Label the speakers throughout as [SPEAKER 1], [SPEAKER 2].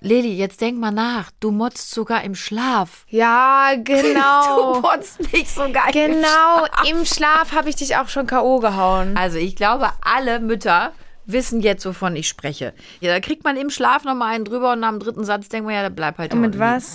[SPEAKER 1] Lili, jetzt denk mal nach. Du motzt sogar im Schlaf.
[SPEAKER 2] Ja, genau.
[SPEAKER 1] Du motzt mich sogar im
[SPEAKER 2] genau,
[SPEAKER 1] Schlaf.
[SPEAKER 2] im Schlaf habe ich dich auch schon K.O. gehauen.
[SPEAKER 1] Also ich glaube, alle Mütter wissen jetzt, wovon ich spreche. Ja, da kriegt man im Schlaf noch mal einen drüber und nach dem dritten Satz denkt man, ja, da bleib halt
[SPEAKER 2] Und mit was?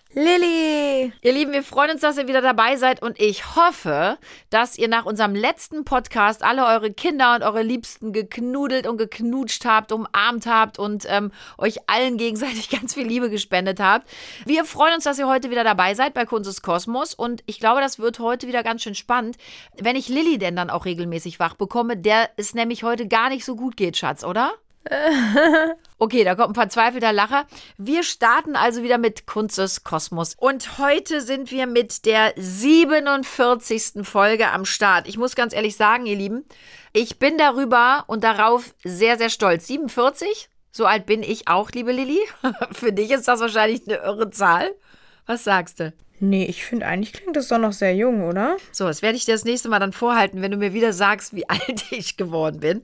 [SPEAKER 2] Lilly!
[SPEAKER 1] Ihr Lieben, wir freuen uns, dass ihr wieder dabei seid und ich hoffe, dass ihr nach unserem letzten Podcast alle eure Kinder und eure Liebsten geknudelt und geknutscht habt, umarmt habt und ähm, euch allen gegenseitig ganz viel Liebe gespendet habt. Wir freuen uns, dass ihr heute wieder dabei seid bei Kunst Kosmos und ich glaube, das wird heute wieder ganz schön spannend, wenn ich Lilly denn dann auch regelmäßig wach bekomme, der es nämlich heute gar nicht so gut geht, Schatz, oder? Okay, da kommt ein verzweifelter Lacher. Wir starten also wieder mit Kunstes Kosmos. Und heute sind wir mit der 47. Folge am Start. Ich muss ganz ehrlich sagen, ihr Lieben, ich bin darüber und darauf sehr, sehr stolz. 47? So alt bin ich auch, liebe Lilly. Für dich ist das wahrscheinlich eine irre Zahl. Was sagst du?
[SPEAKER 2] Nee, ich finde eigentlich klingt das doch noch sehr jung, oder?
[SPEAKER 1] So, das werde ich dir das nächste Mal dann vorhalten, wenn du mir wieder sagst, wie alt ich geworden bin.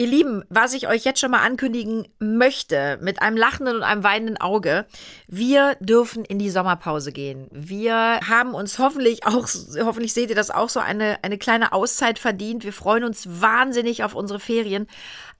[SPEAKER 1] Ihr Lieben, was ich euch jetzt schon mal ankündigen möchte, mit einem lachenden und einem weinenden Auge, wir dürfen in die Sommerpause gehen. Wir haben uns hoffentlich auch, hoffentlich seht ihr das auch so, eine, eine kleine Auszeit verdient. Wir freuen uns wahnsinnig auf unsere Ferien.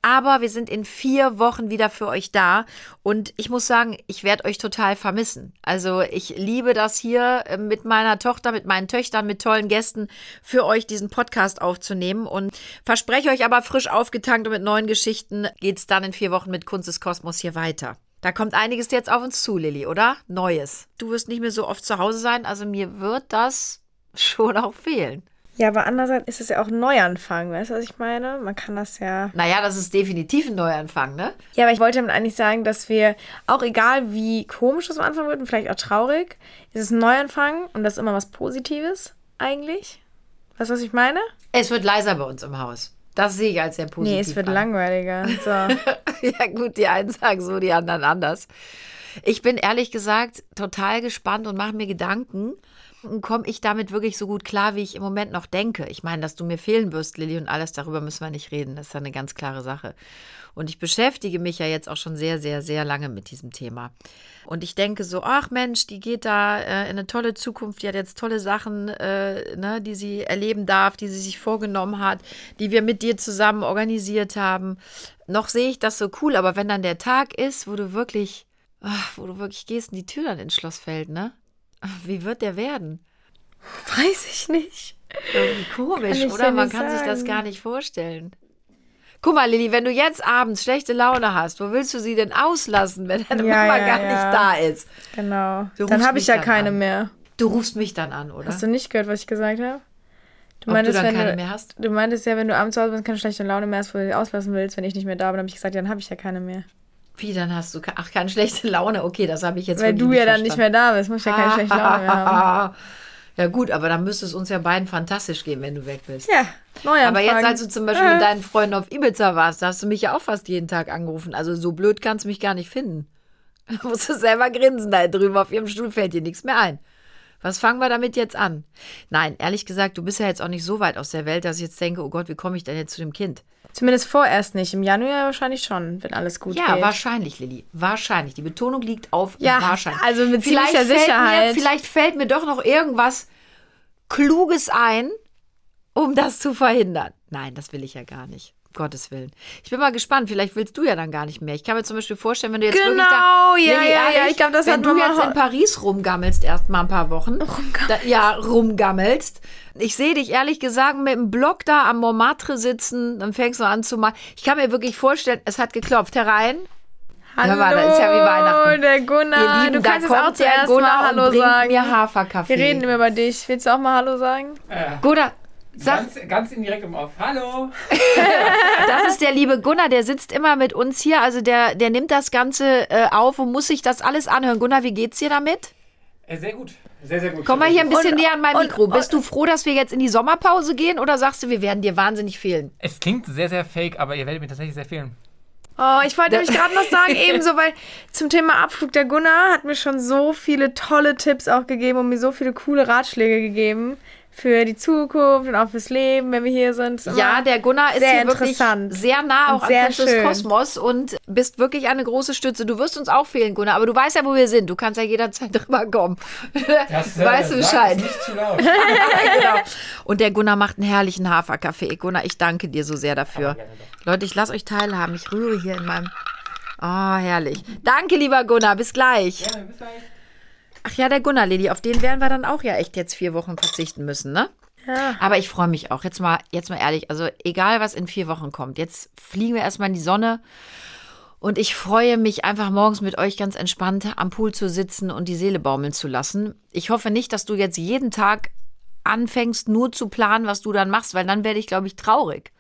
[SPEAKER 1] Aber wir sind in vier Wochen wieder für euch da. Und ich muss sagen, ich werde euch total vermissen. Also ich liebe das hier äh, mit meiner Tochter, mit meinen Töchtern, mit tollen Gästen für euch diesen Podcast aufzunehmen. Und verspreche euch aber frisch aufgetankt und mit neuen Geschichten geht's dann in vier Wochen mit Kunst des Kosmos hier weiter. Da kommt einiges jetzt auf uns zu, Lilly, oder? Neues. Du wirst nicht mehr so oft zu Hause sein, also mir wird das schon auch fehlen.
[SPEAKER 2] Ja, aber andererseits ist es ja auch ein Neuanfang, weißt du, was ich meine? Man kann das ja.
[SPEAKER 1] Naja, das ist definitiv ein Neuanfang, ne?
[SPEAKER 2] Ja, aber ich wollte damit eigentlich sagen, dass wir, auch egal wie komisch das am Anfang wird und vielleicht auch traurig, ist es ein Neuanfang und das ist immer was Positives eigentlich. Weißt du, was ich meine?
[SPEAKER 1] Es wird leiser bei uns im Haus. Das sehe ich als sehr positiv.
[SPEAKER 2] Nee, es wird
[SPEAKER 1] an.
[SPEAKER 2] langweiliger. So.
[SPEAKER 1] ja, gut, die einen sagen so, die anderen anders. Ich bin ehrlich gesagt total gespannt und mache mir Gedanken. Komme ich damit wirklich so gut klar, wie ich im Moment noch denke? Ich meine, dass du mir fehlen wirst, Lilly, und alles darüber müssen wir nicht reden. Das ist ja eine ganz klare Sache. Und ich beschäftige mich ja jetzt auch schon sehr, sehr, sehr lange mit diesem Thema. Und ich denke so, ach Mensch, die geht da äh, in eine tolle Zukunft, die hat jetzt tolle Sachen, äh, ne, die sie erleben darf, die sie sich vorgenommen hat, die wir mit dir zusammen organisiert haben. Noch sehe ich das so cool, aber wenn dann der Tag ist, wo du wirklich, ach, wo du wirklich gehst und die Tür dann ins Schloss fällt, ne? Wie wird der werden?
[SPEAKER 2] Weiß ich nicht.
[SPEAKER 1] Irgendwie komisch, oder? Man kann sich das
[SPEAKER 2] sagen.
[SPEAKER 1] gar nicht vorstellen. Guck mal, Lilly, wenn du jetzt abends schlechte Laune hast, wo willst du sie denn auslassen, wenn deine
[SPEAKER 2] Ja,
[SPEAKER 1] Mama
[SPEAKER 2] ja,
[SPEAKER 1] gar
[SPEAKER 2] ja.
[SPEAKER 1] nicht da ist?
[SPEAKER 2] Genau.
[SPEAKER 1] Du
[SPEAKER 2] dann habe ich ja keine
[SPEAKER 1] an.
[SPEAKER 2] mehr.
[SPEAKER 1] Du rufst mich dann an, oder?
[SPEAKER 2] Hast du nicht gehört, was ich gesagt habe? Du
[SPEAKER 1] Ob du dann keine
[SPEAKER 2] du,
[SPEAKER 1] mehr hast?
[SPEAKER 2] Du meintest ja, wenn du abends zu Hause bist, keine schlechte Laune mehr hast, wo du sie auslassen willst, wenn ich nicht mehr da bin, habe ich gesagt, ja, dann habe ich ja keine mehr.
[SPEAKER 1] Wie, dann hast du, ach, keine schlechte Laune. Okay, das habe ich jetzt
[SPEAKER 2] Weil du ja dann nicht mehr da bist, muss ja keine schlechte Laune mehr haben.
[SPEAKER 1] Ja gut, aber dann müsste es uns ja beiden fantastisch gehen, wenn du weg bist.
[SPEAKER 2] Ja, Neuanfang.
[SPEAKER 1] Aber jetzt, als du zum Beispiel
[SPEAKER 2] Äh.
[SPEAKER 1] mit deinen Freunden auf Ibiza warst, da hast du mich ja auch fast jeden Tag angerufen. Also so blöd kannst du mich gar nicht finden. Da musst du selber grinsen da drüben auf ihrem Stuhl, fällt dir nichts mehr ein. Was fangen wir damit jetzt an? Nein, ehrlich gesagt, du bist ja jetzt auch nicht so weit aus der Welt, dass ich jetzt denke, oh Gott, wie komme ich denn jetzt zu dem Kind?
[SPEAKER 2] Zumindest vorerst nicht. Im Januar wahrscheinlich schon, wenn alles gut
[SPEAKER 1] Ja,
[SPEAKER 2] geht.
[SPEAKER 1] wahrscheinlich, Lilly. Wahrscheinlich. Die Betonung liegt auf
[SPEAKER 2] Ja,
[SPEAKER 1] wahrscheinlich.
[SPEAKER 2] also mit
[SPEAKER 1] vielleicht
[SPEAKER 2] ziemlicher Sicherheit.
[SPEAKER 1] Mir, vielleicht fällt mir doch noch irgendwas Kluges ein, um das zu verhindern. Nein, das will ich ja gar nicht. Gottes Willen. Ich bin mal gespannt. Vielleicht willst du ja dann gar nicht mehr. Ich kann mir zum Beispiel vorstellen, wenn du jetzt wirklich da,
[SPEAKER 2] Genau, ja,
[SPEAKER 1] Lilly,
[SPEAKER 2] ja, ja,
[SPEAKER 1] ehrlich,
[SPEAKER 2] ich glaub, das
[SPEAKER 1] wenn
[SPEAKER 2] hat
[SPEAKER 1] du
[SPEAKER 2] Mama
[SPEAKER 1] jetzt in Paris rumgammelst erst mal ein paar Wochen. Da, ja, rumgammelst. Ich sehe dich ehrlich gesagt mit dem Block da am Montmartre sitzen. Dann fängst du an zu machen. Ich kann mir wirklich vorstellen, es hat geklopft. Herein.
[SPEAKER 2] Hallo,
[SPEAKER 1] mal, das ist ja wie Weihnachten.
[SPEAKER 2] der Gunnar.
[SPEAKER 1] Ihr Lieben,
[SPEAKER 2] du kannst jetzt auch zuerst
[SPEAKER 1] Gunnar
[SPEAKER 2] mal Hallo sagen.
[SPEAKER 1] mir Haferkaffee.
[SPEAKER 2] Wir reden immer über dich. Willst du auch mal Hallo sagen?
[SPEAKER 1] Gunnar, Sag,
[SPEAKER 3] Ganz, ganz indirekt um auf. Hallo!
[SPEAKER 1] das ist der liebe Gunnar, der sitzt immer mit uns hier. Also der, der nimmt das Ganze äh, auf und muss sich das alles anhören. Gunnar, wie geht's dir damit?
[SPEAKER 3] Äh, sehr gut. Sehr, sehr gut.
[SPEAKER 1] Komm mal hier ein bisschen
[SPEAKER 2] Und-
[SPEAKER 1] näher an mein
[SPEAKER 2] und-
[SPEAKER 1] Mikro. Bist du froh, dass wir jetzt in die Sommerpause gehen oder sagst du, wir werden dir wahnsinnig fehlen?
[SPEAKER 3] Es klingt sehr, sehr fake, aber ihr werdet mir tatsächlich sehr fehlen.
[SPEAKER 2] Oh, ich wollte nämlich gerade noch sagen, ebenso, weil zum Thema Abflug, der Gunnar hat mir schon so viele tolle Tipps auch gegeben und mir so viele coole Ratschläge gegeben für die Zukunft und auch fürs Leben, wenn wir hier sind.
[SPEAKER 1] Ja, der Gunnar ist
[SPEAKER 2] sehr
[SPEAKER 1] hier wirklich
[SPEAKER 2] interessant.
[SPEAKER 1] sehr nah auch
[SPEAKER 2] sehr
[SPEAKER 1] an Conscious
[SPEAKER 2] schön.
[SPEAKER 1] Kosmos und bist wirklich eine große Stütze. Du wirst uns auch fehlen, Gunnar, aber du weißt ja, wo wir sind. Du kannst ja jederzeit drüber kommen.
[SPEAKER 3] Das,
[SPEAKER 1] weißt du Bescheid?
[SPEAKER 3] es Nicht zu laut.
[SPEAKER 1] genau. Und der Gunnar macht einen herrlichen Haferkaffee. Gunnar, ich danke dir so sehr dafür. Leute, ich lasse euch teilhaben. Ich rühre hier in meinem. Oh, herrlich. Danke, lieber Gunnar. Bis gleich.
[SPEAKER 3] Gerne, bis gleich.
[SPEAKER 1] Ach ja, der Gunnar, Lili, auf den werden wir dann auch ja echt jetzt vier Wochen verzichten müssen, ne?
[SPEAKER 2] Ja.
[SPEAKER 1] Aber ich freue mich auch. Jetzt mal, jetzt mal ehrlich, also egal was in vier Wochen kommt, jetzt fliegen wir erstmal in die Sonne. Und ich freue mich einfach morgens mit euch ganz entspannt am Pool zu sitzen und die Seele baumeln zu lassen. Ich hoffe nicht, dass du jetzt jeden Tag anfängst, nur zu planen, was du dann machst, weil dann werde ich, glaube ich, traurig.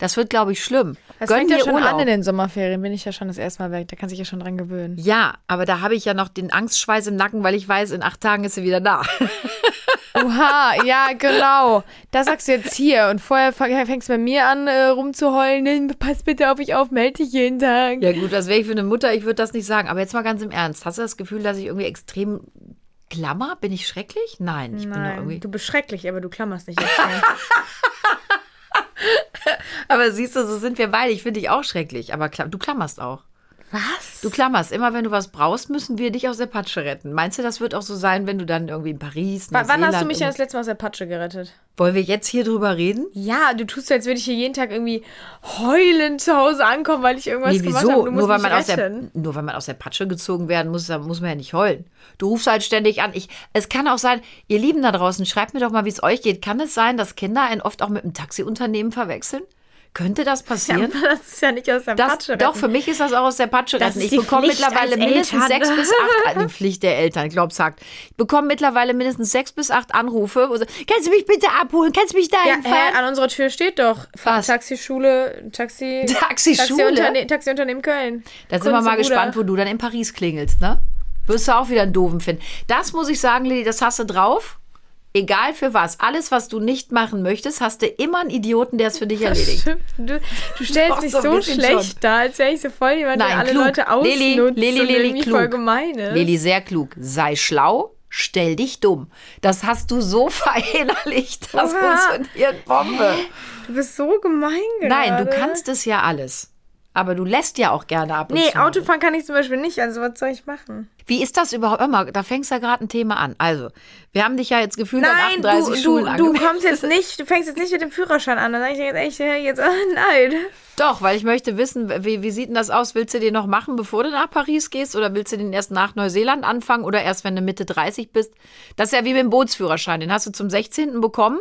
[SPEAKER 1] Das wird, glaube ich, schlimm.
[SPEAKER 2] Das
[SPEAKER 1] Gönn
[SPEAKER 2] fängt ja schon
[SPEAKER 1] Urlaub.
[SPEAKER 2] an in den Sommerferien, bin ich ja schon das erste Mal weg. Da kann sich ja schon dran gewöhnen.
[SPEAKER 1] ja, aber da habe ich ja noch den Angstschweiß im Nacken, weil ich weiß, in acht Tagen ist sie wieder da.
[SPEAKER 2] Oha, ja, genau. Das sagst du jetzt hier. Und vorher fängst du bei mir an, äh, rumzuheulen. Pass bitte auf mich auf, melde dich jeden Tag.
[SPEAKER 1] Ja gut, das wäre ich für eine Mutter, ich würde das nicht sagen. Aber jetzt mal ganz im Ernst. Hast du das Gefühl, dass ich irgendwie extrem klammer? Bin ich schrecklich? Nein, ich bin
[SPEAKER 2] Nein,
[SPEAKER 1] irgendwie...
[SPEAKER 2] du bist schrecklich, aber du klammerst nicht.
[SPEAKER 1] Aber siehst du, so sind wir beide. Ich finde dich auch schrecklich. Aber du klammerst auch.
[SPEAKER 2] Was?
[SPEAKER 1] Du klammerst. Immer wenn du was brauchst, müssen wir dich aus der Patsche retten. Meinst du, das wird auch so sein, wenn du dann irgendwie in Paris,
[SPEAKER 2] W wann hast du
[SPEAKER 1] Neuseeland
[SPEAKER 2] mich denn das letzte Mal aus der Patsche gerettet?
[SPEAKER 1] Wollen wir jetzt hier drüber reden?
[SPEAKER 2] Ja, du tust so, als würde ich hier jeden Tag irgendwie heulend zu Hause ankommen, weil ich irgendwas
[SPEAKER 1] Nee,
[SPEAKER 2] gemacht habe. Du
[SPEAKER 1] Nur weil, man aus der, nur weil man aus der Patsche gezogen werden muss, da muss man ja nicht heulen. Du rufst halt ständig an. Ich, es kann auch sein, ihr Lieben da draußen, schreibt mir doch mal, wie es euch geht. Kann es sein, dass Kinder einen oft auch mit einem Taxiunternehmen verwechseln? Könnte das
[SPEAKER 2] Ja,
[SPEAKER 1] passieren?
[SPEAKER 2] das ist ja nicht aus der
[SPEAKER 1] Das,
[SPEAKER 2] Patsche.
[SPEAKER 1] doch, für mich ist das auch aus der Patsche
[SPEAKER 2] Das
[SPEAKER 1] retten.
[SPEAKER 2] ist
[SPEAKER 1] Ich bekomme
[SPEAKER 2] Pflicht
[SPEAKER 1] mittlerweile mindestens sechs bis acht, die Pflicht der Eltern, ich glaube, sagt. Ich bekomme mittlerweile mindestens sechs bis acht Anrufe, wo sie, kannst du mich bitte abholen? Kannst du mich da
[SPEAKER 2] Ja, hä, an unserer Tür steht doch
[SPEAKER 1] Was?
[SPEAKER 2] Taxischule, Taxi,
[SPEAKER 1] Taxischule?
[SPEAKER 2] Taxiunterne Taxiunternehmen Köln.
[SPEAKER 1] Da sind wir mal gespannt, wo du dann in Paris klingelst, ne? Wirst du auch wieder einen doofen finden. Das muss ich sagen, Lili, das hast du drauf. Egal für was. Alles, was du nicht machen möchtest, hast du immer einen Idioten, der es für dich erledigt.
[SPEAKER 2] Du, du stellst
[SPEAKER 1] Doch,
[SPEAKER 2] mich
[SPEAKER 1] so
[SPEAKER 2] schlecht
[SPEAKER 1] schon.
[SPEAKER 2] dar, als wäre ich so voll jemand,
[SPEAKER 1] Nein,
[SPEAKER 2] der alle
[SPEAKER 1] klug.
[SPEAKER 2] Leute ausnutzt
[SPEAKER 1] Lili, Lili, Lili,
[SPEAKER 2] irgendwie
[SPEAKER 1] klug.
[SPEAKER 2] voll gemein ist.
[SPEAKER 1] Lili, sehr klug. Sei schlau, stell dich dumm. Das hast du so verinnerlicht. Das
[SPEAKER 2] Oha.
[SPEAKER 1] funktioniert Bombe.
[SPEAKER 2] Du bist so gemein gerade.
[SPEAKER 1] Nein, du kannst es ja alles. Aber du lässt ja auch gerne ab und
[SPEAKER 2] Nee,
[SPEAKER 1] zu.
[SPEAKER 2] Autofahren kann ich zum Beispiel nicht, also was soll ich machen?
[SPEAKER 1] Wie ist das überhaupt? Mal, da fängst du ja gerade ein Thema an. Also, wir haben dich ja jetzt gefühlt an
[SPEAKER 2] Nein,
[SPEAKER 1] 38
[SPEAKER 2] du,
[SPEAKER 1] Schulen
[SPEAKER 2] du, du kommst jetzt nicht, du fängst jetzt nicht mit dem Führerschein an. Dann sage ich dir jetzt echt, jetzt, äh, nein.
[SPEAKER 1] Doch, weil ich möchte wissen, wie, wie sieht denn das aus? Willst du den noch machen, bevor du nach Paris gehst? Oder willst du den erst nach Neuseeland anfangen oder erst, wenn du Mitte 30 bist? Das ist ja wie mit dem Bootsführerschein. Den hast du zum 16. bekommen.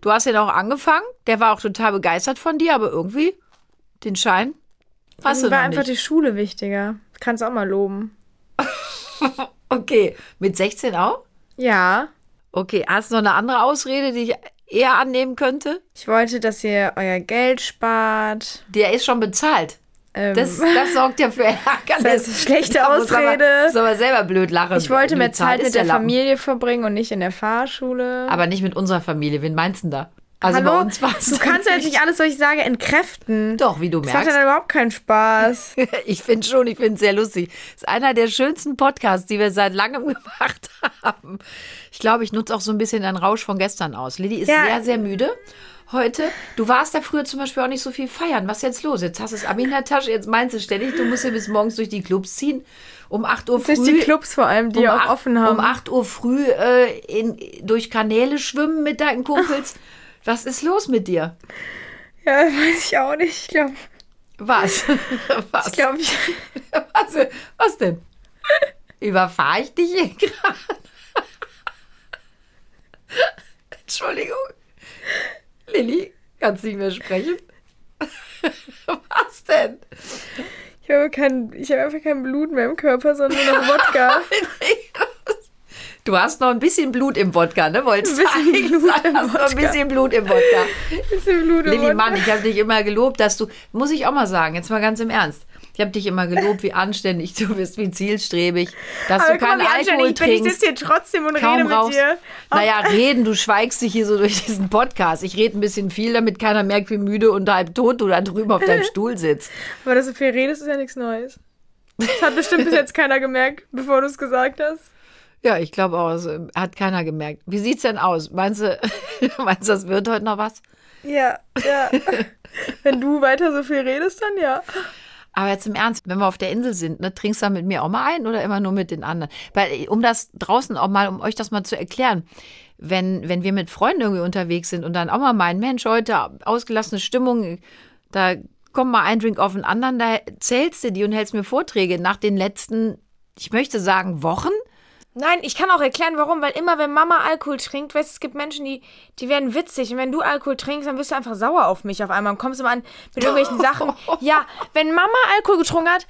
[SPEAKER 1] Du hast den auch angefangen. Der war auch total begeistert von dir, aber irgendwie den Schein hast
[SPEAKER 2] Mir war einfach
[SPEAKER 1] nicht.
[SPEAKER 2] die Schule wichtiger. Kannst auch mal loben.
[SPEAKER 1] Okay, mit 16 auch?
[SPEAKER 2] Ja.
[SPEAKER 1] Okay, hast du noch eine andere Ausrede, die ich eher annehmen könnte?
[SPEAKER 2] Ich wollte, dass ihr euer Geld spart.
[SPEAKER 1] Der ist schon bezahlt.
[SPEAKER 2] Ähm,
[SPEAKER 1] Das, das sorgt ja für Ärgernis.
[SPEAKER 2] Das ist eine schlechte
[SPEAKER 1] Da muss aber-
[SPEAKER 2] Ausrede.
[SPEAKER 1] Muss aber selber blöd lachen.
[SPEAKER 2] ich wollte mehr Zeit mit der
[SPEAKER 1] Lappen.
[SPEAKER 2] Familie verbringen und nicht in der Fahrschule.
[SPEAKER 1] Aber nicht mit unserer Familie. Wen meinst du denn da? Also
[SPEAKER 2] Hallo?
[SPEAKER 1] bei uns war es
[SPEAKER 2] du kannst ja jetzt nicht alles, was ich sage, entkräften.
[SPEAKER 1] Doch, wie du
[SPEAKER 2] Das macht ja
[SPEAKER 1] merkst.
[SPEAKER 2] dann überhaupt keinen Spaß.
[SPEAKER 1] Ich finde schon, ich finde es sehr lustig. Das ist einer der schönsten Podcasts, die wir seit langem gemacht haben. Ich glaube, ich nutze auch so ein bisschen den Rausch von gestern aus. Lilly ist
[SPEAKER 2] Ja.
[SPEAKER 1] sehr, sehr müde heute. Du warst ja früher zum Beispiel auch nicht so viel feiern. Was ist jetzt los? Jetzt hast du das Abi in der Tasche, jetzt meinst du ständig, du musst hier bis morgens durch die Clubs ziehen. Um 8 Uhr früh.
[SPEAKER 2] Durch die Clubs vor allem, die
[SPEAKER 1] um
[SPEAKER 2] auch
[SPEAKER 1] acht-
[SPEAKER 2] offen haben.
[SPEAKER 1] Um 8 Uhr früh äh, in, durch Kanäle schwimmen mit deinen Kumpels. Was ist los mit dir?
[SPEAKER 2] Ja, weiß ich auch nicht. Ich glaube,
[SPEAKER 1] Was? Was?
[SPEAKER 2] ich glaub, ich,
[SPEAKER 1] was, was denn? Überfahre ich dich hier gerade? Entschuldigung. Lilly, kannst nicht mehr sprechen? Was denn?
[SPEAKER 2] ich habe kein, ich habe einfach kein Blut mehr im Körper, sondern nur noch Wodka.
[SPEAKER 1] Du hast noch ein bisschen Blut im Wodka, ne? Wolltest
[SPEAKER 2] Ein bisschen
[SPEAKER 1] du
[SPEAKER 2] Blut
[SPEAKER 1] sagen?
[SPEAKER 2] im
[SPEAKER 1] Hast noch ein
[SPEAKER 2] Wodka.
[SPEAKER 1] bisschen Blut im Wodka.
[SPEAKER 2] Bisschen Blut im
[SPEAKER 1] Lilly,
[SPEAKER 2] Mund.
[SPEAKER 1] Mann, ich habe dich immer gelobt, dass du, muss ich auch mal sagen, jetzt mal ganz im Ernst. Ich habe dich immer gelobt, wie anständig du bist, wie zielstrebig, dass
[SPEAKER 2] Aber
[SPEAKER 1] du keinen
[SPEAKER 2] mal,
[SPEAKER 1] Alkohol
[SPEAKER 2] ich bin. Ich sitze hier trotzdem und rede
[SPEAKER 1] kaum
[SPEAKER 2] mit
[SPEAKER 1] rauchst.
[SPEAKER 2] dir.
[SPEAKER 1] Naja, reden, du schweigst dich hier so durch diesen Podcast. Ich rede ein bisschen viel, damit keiner merkt, wie müde und halb tot du da drüben auf deinem Stuhl sitzt.
[SPEAKER 2] Aber dass du viel redest, ist ja nichts Neues. Das hat bestimmt bis jetzt keiner gemerkt, bevor du es gesagt hast.
[SPEAKER 1] Ja, ich glaube auch, es hat keiner gemerkt. Wie sieht's denn aus? Meinst du, meinst du, das wird heute noch was?
[SPEAKER 2] Ja, ja. Wenn du weiter so viel redest, dann ja.
[SPEAKER 1] Aber jetzt im Ernst, wenn wir auf der Insel sind, ne, trinkst du da mit mir auch mal ein oder immer nur mit den anderen? Weil, um das draußen auch mal, um euch das mal zu erklären, wenn, wenn wir mit Freunden irgendwie unterwegs sind und dann auch mal meinen, Mensch, heute ausgelassene Stimmung, da kommt mal ein Drink auf den anderen, da zählst du die und hältst mir Vorträge nach den letzten, ich möchte sagen, Wochen.
[SPEAKER 2] Nein, ich kann auch erklären, warum. Weil immer, wenn Mama Alkohol trinkt, weißt du, es gibt Menschen, die, die werden witzig. Und wenn du Alkohol trinkst, dann wirst du einfach sauer auf mich auf einmal und kommst immer an mit irgendwelchen Sachen. Ja, wenn Mama Alkohol getrunken hat,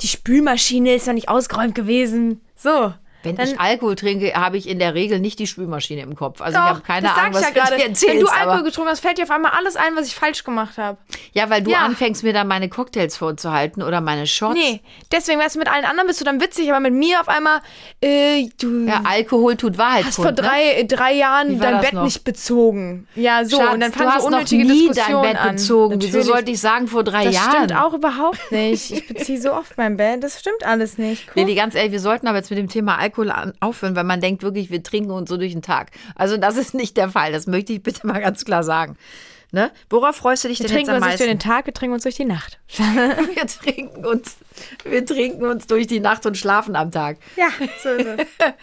[SPEAKER 2] die Spülmaschine ist noch nicht ausgeräumt gewesen. So.
[SPEAKER 1] Wenn
[SPEAKER 2] Dann-
[SPEAKER 1] ich Alkohol trinke, habe ich in der Regel nicht die Spülmaschine im Kopf. Also ich
[SPEAKER 2] Doch,
[SPEAKER 1] habe keine
[SPEAKER 2] das
[SPEAKER 1] Ahnung, was
[SPEAKER 2] ich ja
[SPEAKER 1] du
[SPEAKER 2] gerade.
[SPEAKER 1] dir erzählst.
[SPEAKER 2] Wenn du Alkohol getrunken hast, fällt dir auf einmal alles ein, was ich falsch gemacht habe.
[SPEAKER 1] Ja, weil du
[SPEAKER 2] Ja.
[SPEAKER 1] anfängst, mir dann meine Cocktails vorzuhalten oder meine Shots.
[SPEAKER 2] Nee, deswegen, weißt du, mit allen anderen bist du dann witzig, aber mit mir auf einmal, äh, du
[SPEAKER 1] Ja, Alkohol tut Wahrheit
[SPEAKER 2] hast vor
[SPEAKER 1] kund, ne?
[SPEAKER 2] drei, äh, drei Jahren dein
[SPEAKER 1] das
[SPEAKER 2] Bett
[SPEAKER 1] noch?
[SPEAKER 2] nicht bezogen. Ja, so.
[SPEAKER 1] Schatz,
[SPEAKER 2] und dann
[SPEAKER 1] du
[SPEAKER 2] fangen
[SPEAKER 1] hast
[SPEAKER 2] so
[SPEAKER 1] noch
[SPEAKER 2] unnötige
[SPEAKER 1] nie dein Bett
[SPEAKER 2] an.
[SPEAKER 1] bezogen. Wieso
[SPEAKER 2] Natürlich.
[SPEAKER 1] sollte ich sagen, vor drei
[SPEAKER 2] Das
[SPEAKER 1] Jahren?
[SPEAKER 2] stimmt auch überhaupt nicht. Ich beziehe so oft mein Bett. Das stimmt alles nicht. Guck.
[SPEAKER 1] Lili, ganz ehrlich, wir sollten aber jetzt mit dem Thema Alkohol an- aufhören, weil man denkt wirklich, wir trinken uns so durch den Tag. Also das ist nicht der Fall. Das möchte ich bitte mal ganz klar sagen. Ne? Worauf freust du dich
[SPEAKER 2] wir
[SPEAKER 1] denn jetzt
[SPEAKER 2] trinken
[SPEAKER 1] am
[SPEAKER 2] uns nicht durch
[SPEAKER 1] meisten?
[SPEAKER 2] den Tag, wir trinken uns durch die Nacht.
[SPEAKER 1] Wir trinken uns, wir trinken uns durch die Nacht und schlafen am Tag.
[SPEAKER 2] Ja, so ist es.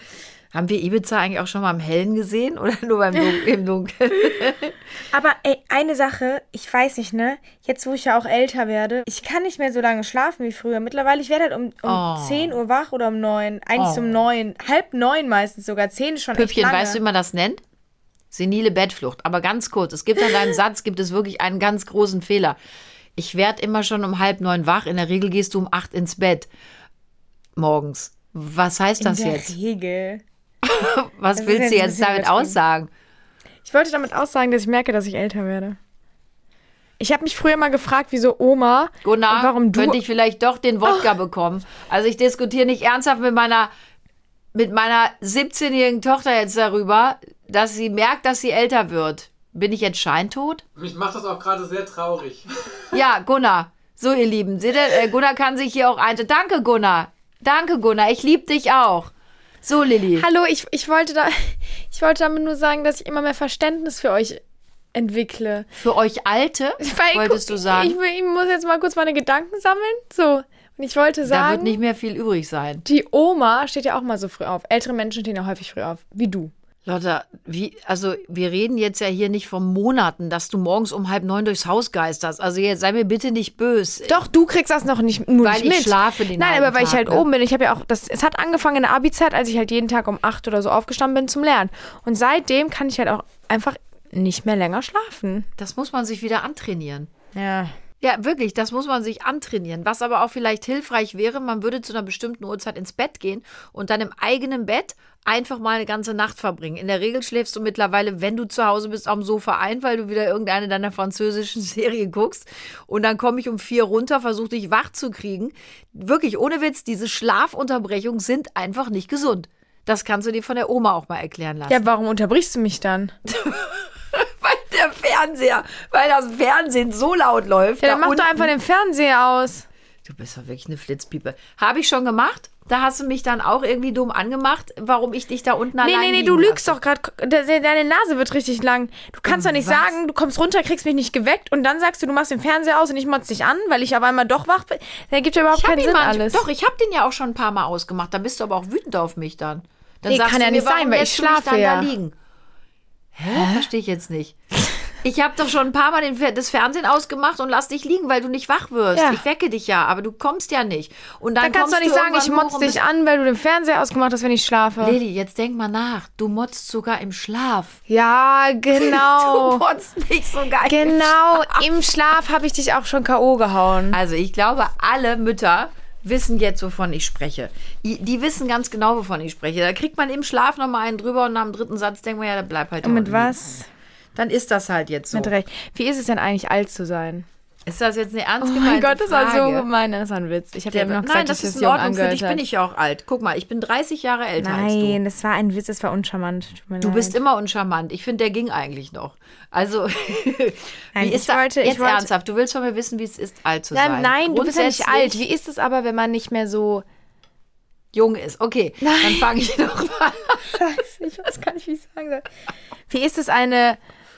[SPEAKER 1] Haben wir Ibiza eigentlich auch schon mal im Hellen gesehen oder nur beim Dun im Dunkeln?
[SPEAKER 2] Aber ey, eine Sache, ich weiß nicht, ne? Jetzt, wo ich ja auch älter werde, ich kann nicht mehr so lange schlafen wie früher. Mittlerweile, ich werde halt um, um
[SPEAKER 1] Oh.
[SPEAKER 2] 10 Uhr wach oder um 9. Eigentlich
[SPEAKER 1] Oh.
[SPEAKER 2] um 9. Halb 9 meistens sogar. 10 ist schon
[SPEAKER 1] Püppchen, weißt du, wie man das nennt? Senile Bettflucht. Aber ganz kurz, es gibt an deinem Satz, gibt es wirklich einen ganz großen Fehler. Ich werde immer schon um halb neun wach. In der Regel gehst du um acht ins Bett. Morgens. Was heißt das
[SPEAKER 2] In der
[SPEAKER 1] jetzt?
[SPEAKER 2] Regel.
[SPEAKER 1] Was
[SPEAKER 2] Das
[SPEAKER 1] willst
[SPEAKER 2] jetzt
[SPEAKER 1] du jetzt damit aussagen?
[SPEAKER 2] Ich wollte damit aussagen, dass ich merke, dass ich älter werde. Ich habe mich früher mal gefragt, wieso Oma
[SPEAKER 1] Gunnar,
[SPEAKER 2] und warum du
[SPEAKER 1] könnte ich vielleicht doch den Wodka bekommen? Also ich diskutiere nicht ernsthaft mit meiner, mit meiner 17-jährigen Tochter jetzt darüber, dass sie merkt, dass sie älter wird. Bin ich jetzt scheintot?
[SPEAKER 3] Mich macht das auch gerade sehr traurig.
[SPEAKER 1] Ja, Gunnar. So, ihr Lieben. Seht ihr, äh, Gunnar kann sich hier auch ein. Danke, Gunnar. Danke, Gunnar. Ich liebe dich auch. So, Lilly.
[SPEAKER 2] Hallo, ich, ich, wollte da, ich wollte damit nur sagen, dass ich immer mehr Verständnis für euch entwickle.
[SPEAKER 1] Für euch Alte,
[SPEAKER 2] Weil,
[SPEAKER 1] wolltest du sagen?
[SPEAKER 2] Ich, ich muss jetzt mal kurz meine Gedanken sammeln. So. Und ich wollte
[SPEAKER 1] da
[SPEAKER 2] sagen,
[SPEAKER 1] wird nicht mehr viel übrig sein.
[SPEAKER 2] die Oma steht ja auch mal so früh auf. Ältere Menschen stehen ja häufig früh auf. Wie du.
[SPEAKER 1] Lotta, wie, also wir reden jetzt ja hier nicht von Monaten, dass du morgens um halb neun durchs Haus geisterst. Also jetzt sei mir bitte nicht böse.
[SPEAKER 2] Doch, du kriegst das noch nicht, nur
[SPEAKER 1] Weil
[SPEAKER 2] nicht
[SPEAKER 1] ich
[SPEAKER 2] mit.
[SPEAKER 1] schlafe den
[SPEAKER 2] Nein, aber weil ich
[SPEAKER 1] Tag,
[SPEAKER 2] halt
[SPEAKER 1] ne?
[SPEAKER 2] oben bin. Ich habe ja auch, das, es hat angefangen in der Abi-Zeit, als ich halt jeden Tag um acht oder so aufgestanden bin zum Lernen. Und seitdem kann ich halt auch einfach nicht mehr länger schlafen.
[SPEAKER 1] Das muss man sich wieder antrainieren.
[SPEAKER 2] Ja.
[SPEAKER 1] Ja, wirklich, das muss man sich antrainieren. Was aber auch vielleicht hilfreich wäre, man würde zu einer bestimmten Uhrzeit ins Bett gehen und dann im eigenen Bett einfach mal eine ganze Nacht verbringen. In der Regel schläfst du mittlerweile, wenn du zu Hause bist, am Sofa ein, weil du wieder irgendeine deiner französischen Serien guckst. Und dann komme ich um vier runter, versuche dich wach zu kriegen. Wirklich, ohne Witz, diese Schlafunterbrechungen sind einfach nicht gesund. Das kannst du dir von der Oma auch mal erklären lassen.
[SPEAKER 2] Ja, warum unterbrichst du mich dann?
[SPEAKER 1] Weil der Fernseher, weil das Fernsehen so laut läuft.
[SPEAKER 2] Ja,
[SPEAKER 1] da
[SPEAKER 2] dann mach doch einfach den Fernseher aus.
[SPEAKER 1] Du bist doch wirklich eine Flitzpiepe. Habe ich schon gemacht. Da hast du mich dann auch irgendwie dumm angemacht, warum ich dich da unten
[SPEAKER 2] Nee,
[SPEAKER 1] allein
[SPEAKER 2] nee, nee,
[SPEAKER 1] liegen
[SPEAKER 2] du lügst doch gerade. Deine Nase wird richtig lang. Du kannst doch nicht
[SPEAKER 1] Was?
[SPEAKER 2] sagen, du kommst runter, kriegst mich nicht geweckt und dann sagst du, du machst den Fernseher aus und ich motz dich an, weil ich auf einmal doch wach bin. Da gibt ja überhaupt keinen Sinn
[SPEAKER 1] manch-
[SPEAKER 2] alles.
[SPEAKER 1] Doch, ich habe den ja auch schon ein paar Mal ausgemacht. Da bist du aber auch wütend auf mich dann. Dann
[SPEAKER 2] Nee, kann ja
[SPEAKER 1] mir,
[SPEAKER 2] nicht sein, weil ich schlafe ja.
[SPEAKER 1] Da liegen? Hä? Verstehe ich jetzt nicht. Ich habe doch schon ein paar Mal den, das Fernsehen ausgemacht und lass dich liegen, weil du nicht wach wirst.
[SPEAKER 2] Ja.
[SPEAKER 1] Ich wecke dich ja, aber du kommst ja nicht. Und dann,
[SPEAKER 2] dann kannst du nicht sagen, ich motz dich an, weil du den Fernseher ausgemacht hast, wenn ich schlafe.
[SPEAKER 1] Lili, jetzt denk mal nach. Du motzt sogar im Schlaf.
[SPEAKER 2] Ja,
[SPEAKER 1] Du
[SPEAKER 2] genau.
[SPEAKER 1] motzt nicht sogar im
[SPEAKER 2] genau, im Schlaf habe ich dich auch schon K.O. gehauen.
[SPEAKER 1] Also ich glaube, alle Mütter wissen jetzt, wovon ich spreche. Die, die wissen ganz genau, wovon ich spreche. Da kriegt man im Schlaf nochmal einen drüber und nach dem dritten Satz denkt man, ja, da bleibt halt
[SPEAKER 2] Und mit
[SPEAKER 1] da
[SPEAKER 2] was?
[SPEAKER 1] Dann ist das halt jetzt so.
[SPEAKER 2] Mit Recht. Wie ist es denn eigentlich, alt zu sein?
[SPEAKER 1] Ist das jetzt eine ernst
[SPEAKER 2] Oh
[SPEAKER 1] gemeinte
[SPEAKER 2] mein Gott, das war so gemein. Das war ein Witz. Ich habe ja noch
[SPEAKER 1] nein,
[SPEAKER 2] gesagt,
[SPEAKER 1] das
[SPEAKER 2] dass
[SPEAKER 1] ist
[SPEAKER 2] ich
[SPEAKER 1] in Ordnung. Für dich bin ich ja auch alt. Guck mal, ich bin 30 Jahre älter als du.
[SPEAKER 2] Nein, das war ein Witz, das war uncharmant. Tut mir
[SPEAKER 1] Du
[SPEAKER 2] leid.
[SPEAKER 1] bist immer uncharmant. Ich finde, der ging eigentlich noch. Also,
[SPEAKER 2] Nein,
[SPEAKER 1] wie ist
[SPEAKER 2] ich
[SPEAKER 1] da,
[SPEAKER 2] wollte- ich
[SPEAKER 1] jetzt
[SPEAKER 2] wollte-
[SPEAKER 1] ernsthaft, du willst von mir wissen, wie es ist, alt zu sein.
[SPEAKER 2] Nein, nein, du bist ja nicht alt. Wie ist es aber, wenn man nicht mehr so.
[SPEAKER 1] jung ist. Okay, dann fange ich noch mal
[SPEAKER 2] Scheiße, ich weiß gar nicht, wie ich sagen soll. Wie ist es, eine,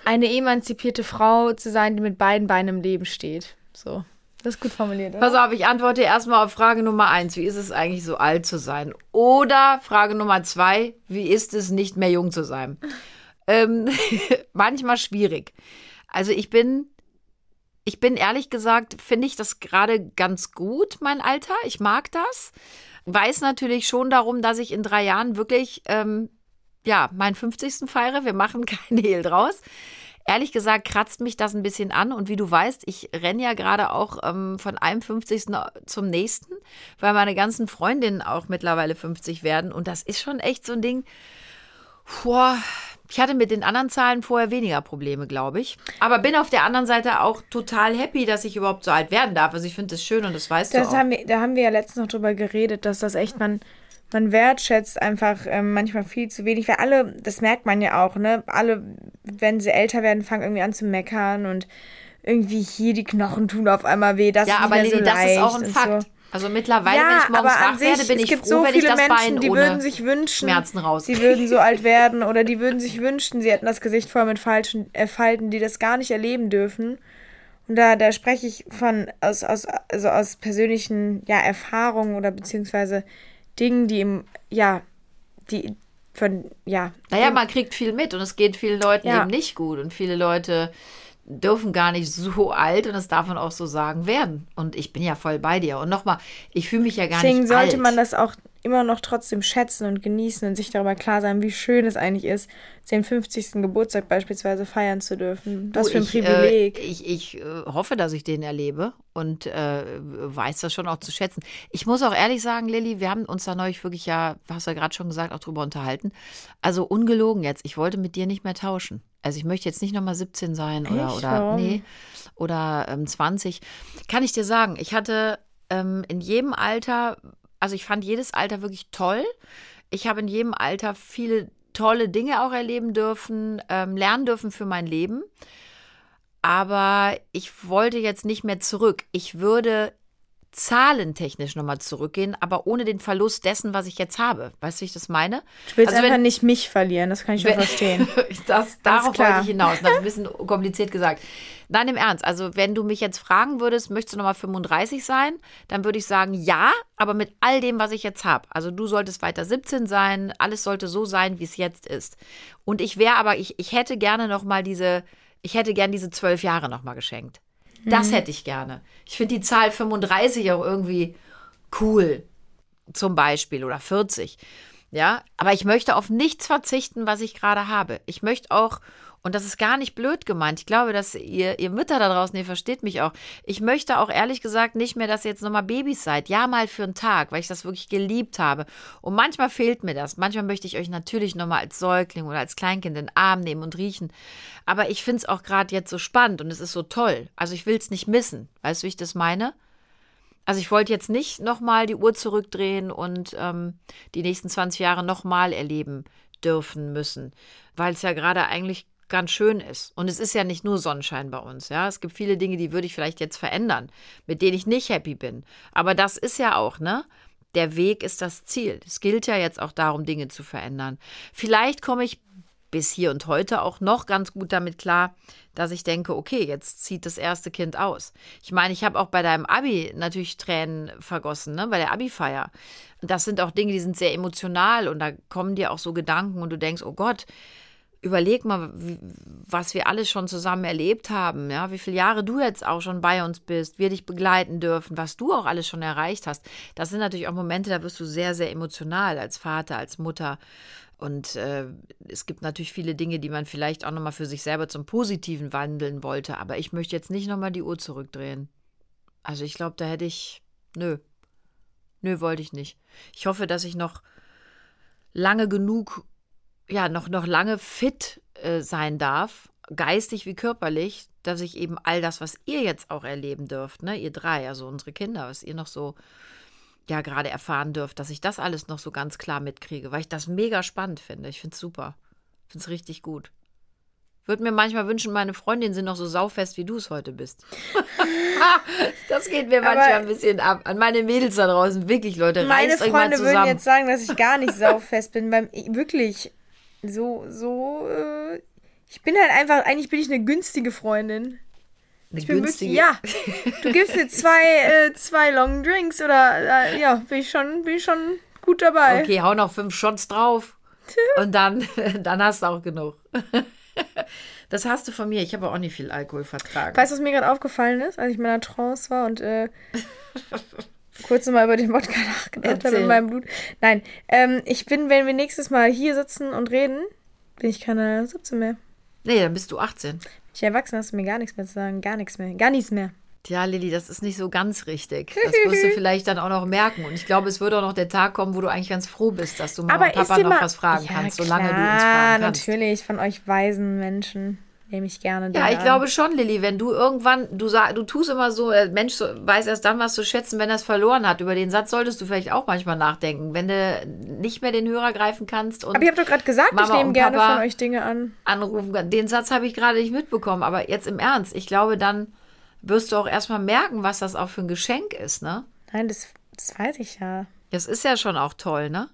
[SPEAKER 2] eine emanzipierte Frau zu sein, die mit beiden Beinen im Leben steht? So. Das ist gut formuliert, oder?
[SPEAKER 1] Pass auf, ich antworte erstmal auf Frage Nummer eins. Wie ist es eigentlich so alt zu sein? Oder Frage Nummer zwei, wie ist es nicht mehr jung zu sein? Ähm, manchmal schwierig. Also ich bin, ich bin ehrlich gesagt, finde ich das gerade ganz gut, mein Alter. Ich mag das. Weiß natürlich schon darum, dass ich in drei Jahren wirklich, ähm, ja, meinen 50. feiere. Wir machen kein Hehl draus. Ehrlich gesagt kratzt mich das ein bisschen an und wie du weißt, ich renne ja gerade auch ähm, von einem 50. zum nächsten, weil meine ganzen Freundinnen auch mittlerweile 50 werden und das ist schon echt so ein Ding. Boah, ich hatte mit den anderen Zahlen vorher weniger Probleme, glaube ich. Aber bin auf der anderen Seite auch total happy, dass ich überhaupt so alt werden darf. Also ich finde das schön und das weißt
[SPEAKER 2] Das
[SPEAKER 1] du auch.
[SPEAKER 2] haben wir, da haben wir ja letztens noch drüber geredet, dass das echt man, man wertschätzt einfach ähm, manchmal viel zu wenig, weil alle, das merkt man ja auch, ne? Alle, wenn sie älter werden, fangen irgendwie an zu meckern und irgendwie hier die Knochen tun auf einmal weh. Das
[SPEAKER 1] Ja,
[SPEAKER 2] ist
[SPEAKER 1] aber Lili,
[SPEAKER 2] so
[SPEAKER 1] das ist auch ein
[SPEAKER 2] leicht
[SPEAKER 1] Fakt.
[SPEAKER 2] So.
[SPEAKER 1] Also mittlerweile, wenn
[SPEAKER 2] Ja,
[SPEAKER 1] ich morgens
[SPEAKER 2] aber an
[SPEAKER 1] wach werde,
[SPEAKER 2] sich,
[SPEAKER 1] bin
[SPEAKER 2] es
[SPEAKER 1] ich
[SPEAKER 2] gibt
[SPEAKER 1] froh,
[SPEAKER 2] so
[SPEAKER 1] wenn ich
[SPEAKER 2] viele
[SPEAKER 1] das
[SPEAKER 2] Menschen,
[SPEAKER 1] Bein
[SPEAKER 2] die würden sich wünschen,
[SPEAKER 1] Schmerzen raus.
[SPEAKER 2] sie würden so alt werden oder die würden sich wünschen, sie hätten das Gesicht voll mit falschen äh, Falten, die das gar nicht erleben dürfen. Und da, da spreche ich von aus, aus, also aus persönlichen ja, Erfahrungen oder beziehungsweise Dingen, die im, ja, die von, ja.
[SPEAKER 1] Naja, man kriegt viel mit und es geht vielen Leuten
[SPEAKER 2] Ja.
[SPEAKER 1] eben nicht gut. Und viele Leute dürfen gar nicht so alt, und das darf man auch so sagen, werden. Und ich bin ja voll bei dir. Und nochmal, ich fühle mich ja gar
[SPEAKER 2] Deswegen
[SPEAKER 1] nicht
[SPEAKER 2] sollte
[SPEAKER 1] alt.
[SPEAKER 2] man das auch immer noch trotzdem schätzen und genießen und sich darüber klar sein, wie schön es eigentlich ist, den 50. Geburtstag beispielsweise feiern zu dürfen. Was
[SPEAKER 1] Du,
[SPEAKER 2] für ein
[SPEAKER 1] ich,
[SPEAKER 2] Privileg.
[SPEAKER 1] Äh, ich ich äh, hoffe, dass ich den erlebe und äh, weiß das schon auch zu schätzen. Ich muss auch ehrlich sagen, Lilly, wir haben uns da neulich wirklich ja, hast du ja gerade schon gesagt, auch drüber unterhalten. Also ungelogen jetzt, ich wollte mit dir nicht mehr tauschen. Also ich möchte jetzt nicht nochmal 17 sein oder,
[SPEAKER 2] Echt?
[SPEAKER 1] oder
[SPEAKER 2] Warum?
[SPEAKER 1] nee, oder ähm, 20. Kann ich dir sagen, ich hatte ähm, in jedem Alter, also ich fand jedes Alter wirklich toll. Ich habe in jedem Alter viele tolle Dinge auch erleben dürfen, ähm, lernen dürfen für mein Leben. Aber ich wollte jetzt nicht mehr zurück. Ich würde zahlentechnisch nochmal zurückgehen, aber ohne den Verlust dessen, was ich jetzt habe. Weißt du, wie ich das meine?
[SPEAKER 2] Du willst
[SPEAKER 1] Also
[SPEAKER 2] einfach
[SPEAKER 1] wenn-
[SPEAKER 2] nicht mich verlieren, das kann ich schon verstehen.
[SPEAKER 1] Das, darauf wollte ich hinaus. Das ist ein bisschen kompliziert gesagt. Nein, im Ernst. Also, wenn du mich jetzt fragen würdest, möchtest du nochmal 35 sein, dann würde ich sagen, ja, aber mit all dem, was ich jetzt habe. Also, du solltest weiter 17 sein, alles sollte so sein, wie es jetzt ist. Und ich wäre aber, ich, ich hätte gerne nochmal diese, ich hätte gerne diese zwölf Jahre nochmal geschenkt. Das hätte ich gerne. Ich finde die Zahl 35 auch irgendwie cool zum Beispiel oder 40. Ja, aber ich möchte auf nichts verzichten, was ich gerade habe. Ich möchte auch, und das ist gar nicht blöd gemeint, ich glaube, dass ihr, ihr Mütter da draußen, ihr versteht mich auch. Ich möchte auch ehrlich gesagt nicht mehr, dass ihr jetzt nochmal Babys seid. Ja, mal für einen Tag, weil ich das wirklich geliebt habe. Und manchmal fehlt mir das. Manchmal möchte ich euch natürlich nochmal als Säugling oder als Kleinkind in den Arm nehmen und riechen. Aber ich finde es auch gerade jetzt so spannend und es ist so toll. Also ich will es nicht missen. Weißt du, wie ich das meine? Also ich wollte jetzt nicht nochmal die Uhr zurückdrehen und ähm, die nächsten 20 Jahre nochmal erleben dürfen müssen, weil es ja gerade eigentlich ganz schön ist. Und es ist ja nicht nur Sonnenschein bei uns, ja. Es gibt viele Dinge, die würde ich vielleicht jetzt verändern, mit denen ich nicht happy bin. Aber das ist ja auch, ne? Der Weg ist das Ziel. Es gilt ja jetzt auch darum, Dinge zu verändern. Vielleicht komme ich bis hier und heute auch noch ganz gut damit klar, dass ich denke, okay, jetzt zieht das erste Kind aus. Ich meine, ich habe auch bei deinem Abi natürlich Tränen vergossen, ne, bei der Abi-Feier. Das sind auch Dinge, die sind sehr emotional und da kommen dir auch so Gedanken und du denkst, oh Gott, überleg mal, was wir alles schon zusammen erlebt haben, ja, wie viele Jahre du jetzt auch schon bei uns bist, wir dich begleiten dürfen, was du auch alles schon erreicht hast. Das sind natürlich auch Momente, da wirst du sehr, sehr emotional als Vater, als Mutter. Und äh, es gibt natürlich viele Dinge, die man vielleicht auch nochmal für sich selber zum Positiven wandeln wollte. Aber ich möchte jetzt nicht nochmal die Uhr zurückdrehen. Also ich glaube, da hätte ich, nö, Nö, wollte ich nicht. Ich hoffe, dass ich noch lange genug, ja, noch, noch lange fit äh, sein darf, geistig wie körperlich, dass ich eben all das, was ihr jetzt auch erleben dürft, ne, ihr drei, also unsere Kinder, was ihr noch so ja gerade erfahren dürft, dass ich das alles noch so ganz klar mitkriege, weil ich das mega spannend finde. Ich finde es super. Ich finde es richtig gut. Würde mir manchmal wünschen, meine Freundinnen sind noch so saufest, wie du es heute bist. das geht mir manchmal ein bisschen ab. An meine Mädels da draußen, wirklich, Leute,
[SPEAKER 2] Meine
[SPEAKER 1] reißt euch mal
[SPEAKER 2] Freunde
[SPEAKER 1] zusammen.
[SPEAKER 2] würden jetzt sagen, dass ich gar nicht saufest bin. Beim, wirklich, so, so, äh, ich bin halt einfach, eigentlich bin ich eine günstige Freundin.
[SPEAKER 1] Eine
[SPEAKER 2] Ich bin
[SPEAKER 1] günstige-
[SPEAKER 2] wirklich, ja. Du gibst mir zwei, äh, zwei Long Drinks oder, äh, ja, bin ich schon, bin ich schon gut dabei.
[SPEAKER 1] Okay, hau noch fünf Shots drauf. Und dann, dann hast du auch genug. Das hast du von mir. Ich habe auch nicht viel Alkohol vertragen.
[SPEAKER 2] Weißt du, was mir gerade aufgefallen ist, als ich in meiner Trance war und äh, kurz nochmal über den Wodka nachgedacht habe in meinem Blut? Nein, ähm, ich bin, wenn wir nächstes Mal hier sitzen und reden, bin ich keine 17 mehr.
[SPEAKER 1] Nee, dann bist du 18.
[SPEAKER 2] Ich erwachsen hast du mir gar nichts mehr zu sagen. Gar nichts mehr. Gar nichts mehr.
[SPEAKER 1] Tja, Lilly, das ist nicht so ganz richtig. Das wirst du vielleicht dann auch noch merken. Und ich glaube, es wird auch noch der Tag kommen, wo du eigentlich ganz froh bist, dass du Mama und
[SPEAKER 2] ist
[SPEAKER 1] Papa noch
[SPEAKER 2] mal-
[SPEAKER 1] was fragen
[SPEAKER 2] ja,
[SPEAKER 1] kannst,
[SPEAKER 2] klar,
[SPEAKER 1] solange du uns fragen kannst.
[SPEAKER 2] natürlich. Von euch weisen Menschen nehme ich gerne
[SPEAKER 1] Ja, ich
[SPEAKER 2] an.
[SPEAKER 1] glaube schon, Lilly, wenn du irgendwann, du sag, du tust immer so, äh, Mensch so, weiß erst dann was zu schätzen, wenn er es verloren hat. Über den Satz solltest du vielleicht auch manchmal nachdenken, wenn du nicht mehr den Hörer greifen kannst und
[SPEAKER 2] Aber ich habe doch gerade gesagt,
[SPEAKER 1] Mama
[SPEAKER 2] ich nehme gerne
[SPEAKER 1] Papa-
[SPEAKER 2] von euch Dinge an.
[SPEAKER 1] anrufen kannst. Den Satz habe ich gerade nicht mitbekommen, aber jetzt im Ernst, ich glaube, dann wirst du auch erstmal merken, was das auch für ein Geschenk ist, ne?
[SPEAKER 2] Nein, das, das weiß ich ja.
[SPEAKER 1] Das ist ja schon auch toll, ne?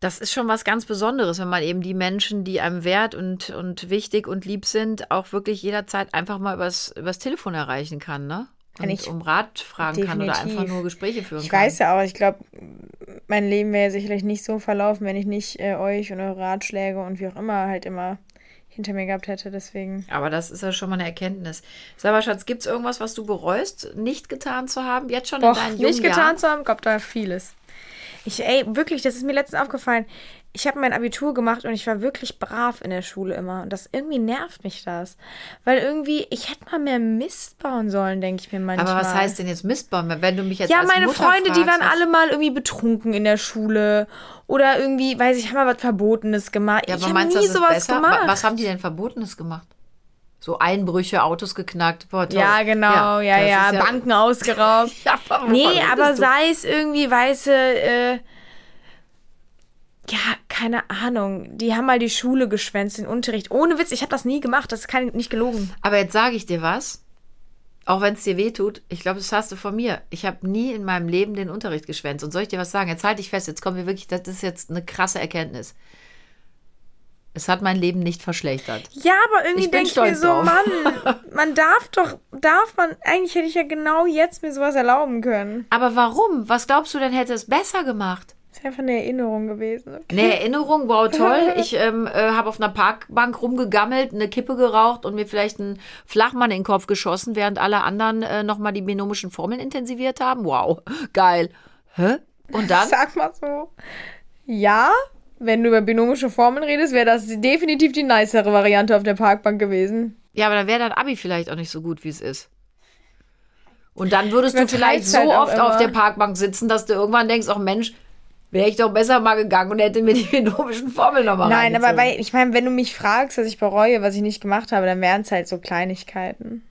[SPEAKER 1] Das ist schon was ganz Besonderes, wenn man eben die Menschen, die einem wert und, und wichtig und lieb sind, auch wirklich jederzeit einfach mal übers, übers Telefon erreichen kann, ne? Und
[SPEAKER 2] ich-
[SPEAKER 1] um Rat fragen kann oder
[SPEAKER 2] Definitiv.
[SPEAKER 1] einfach nur Gespräche führen
[SPEAKER 2] Ich
[SPEAKER 1] kann.
[SPEAKER 2] weiß ja auch, ich glaube, mein Leben wäre sicherlich nicht so verlaufen, wenn ich nicht äh, euch und eure Ratschläge und wie auch immer halt immer hinter mir gehabt hätte. Deswegen.
[SPEAKER 1] Aber das ist ja schon mal eine Erkenntnis. Sag mal, Schatz, gibt es irgendwas, was du bereust, nicht getan zu haben? Jetzt schon in
[SPEAKER 2] Doch,
[SPEAKER 1] deinen jungen
[SPEAKER 2] nicht getan
[SPEAKER 1] Jahren?
[SPEAKER 2] zu haben, gab da vieles. Ich, ey, wirklich, das ist mir letztens aufgefallen. Ich habe mein Abitur gemacht und ich war wirklich brav in der Schule immer. Und das irgendwie nervt mich das. Weil irgendwie, ich hätte mal mehr Mist bauen sollen, denke ich mir manchmal.
[SPEAKER 1] Aber was heißt denn jetzt Mistbaum? Wenn du mich jetzt
[SPEAKER 2] Ja, meine
[SPEAKER 1] Mutter
[SPEAKER 2] Freunde, die
[SPEAKER 1] fragst,
[SPEAKER 2] waren
[SPEAKER 1] was-
[SPEAKER 2] alle mal irgendwie betrunken in der Schule. Oder irgendwie, weiß ich, haben mal was Verbotenes gemacht.
[SPEAKER 1] Ja,
[SPEAKER 2] ich habe nie sowas
[SPEAKER 1] besser?
[SPEAKER 2] gemacht.
[SPEAKER 1] Wa- Was haben die denn Verbotenes gemacht? So Einbrüche, Autos geknackt. Boah,
[SPEAKER 2] ja, genau, ja, ja,
[SPEAKER 1] das ist
[SPEAKER 2] Banken ausgeraubt.
[SPEAKER 1] Ja,
[SPEAKER 2] nee, aber sei es irgendwie weiße, äh, ja, keine Ahnung. Die haben mal die Schule geschwänzt, den Unterricht. Ohne Witz, ich habe das nie gemacht. Das ist kein, nicht gelogen.
[SPEAKER 1] Aber jetzt sage ich dir was. Auch wenn es dir weh tut, ich glaube, das hast du von mir. Ich habe nie in meinem Leben den Unterricht geschwänzt. Und soll ich dir was sagen? Jetzt halte ich fest, jetzt kommen wir wirklich, das ist jetzt eine krasse Erkenntnis. Es hat mein Leben nicht verschlechtert.
[SPEAKER 2] Ja, aber irgendwie denke ich mir so,
[SPEAKER 1] drauf.
[SPEAKER 2] Mann, man darf doch, darf man, eigentlich hätte ich ja genau jetzt mir sowas erlauben können.
[SPEAKER 1] Aber warum? Was glaubst du denn, hätte es besser gemacht?
[SPEAKER 2] Das ist einfach eine Erinnerung gewesen. Okay.
[SPEAKER 1] Eine Erinnerung, wow, toll. Ich ähm, äh, habe auf einer Parkbank rumgegammelt, eine Kippe geraucht und mir vielleicht einen Flachmann in den Kopf geschossen, während alle anderen äh, nochmal die binomischen Formeln intensiviert haben. Wow, geil. Hä? Und dann?
[SPEAKER 2] Sag mal so. Ja, wenn du über binomische Formeln redest, wäre das definitiv die nicere Variante auf der Parkbank gewesen.
[SPEAKER 1] Ja, aber dann wäre dein Abi vielleicht auch nicht so gut, wie es ist. Und dann würdest du vielleicht so
[SPEAKER 2] halt
[SPEAKER 1] oft auf der Parkbank sitzen, dass du irgendwann denkst, ach Mensch, wäre ich doch besser mal gegangen und hätte mir die binomischen Formeln nochmal
[SPEAKER 2] Nein, aber weil, ich meine, wenn du mich fragst, was ich bereue, was ich nicht gemacht habe, dann wären es halt so Kleinigkeiten.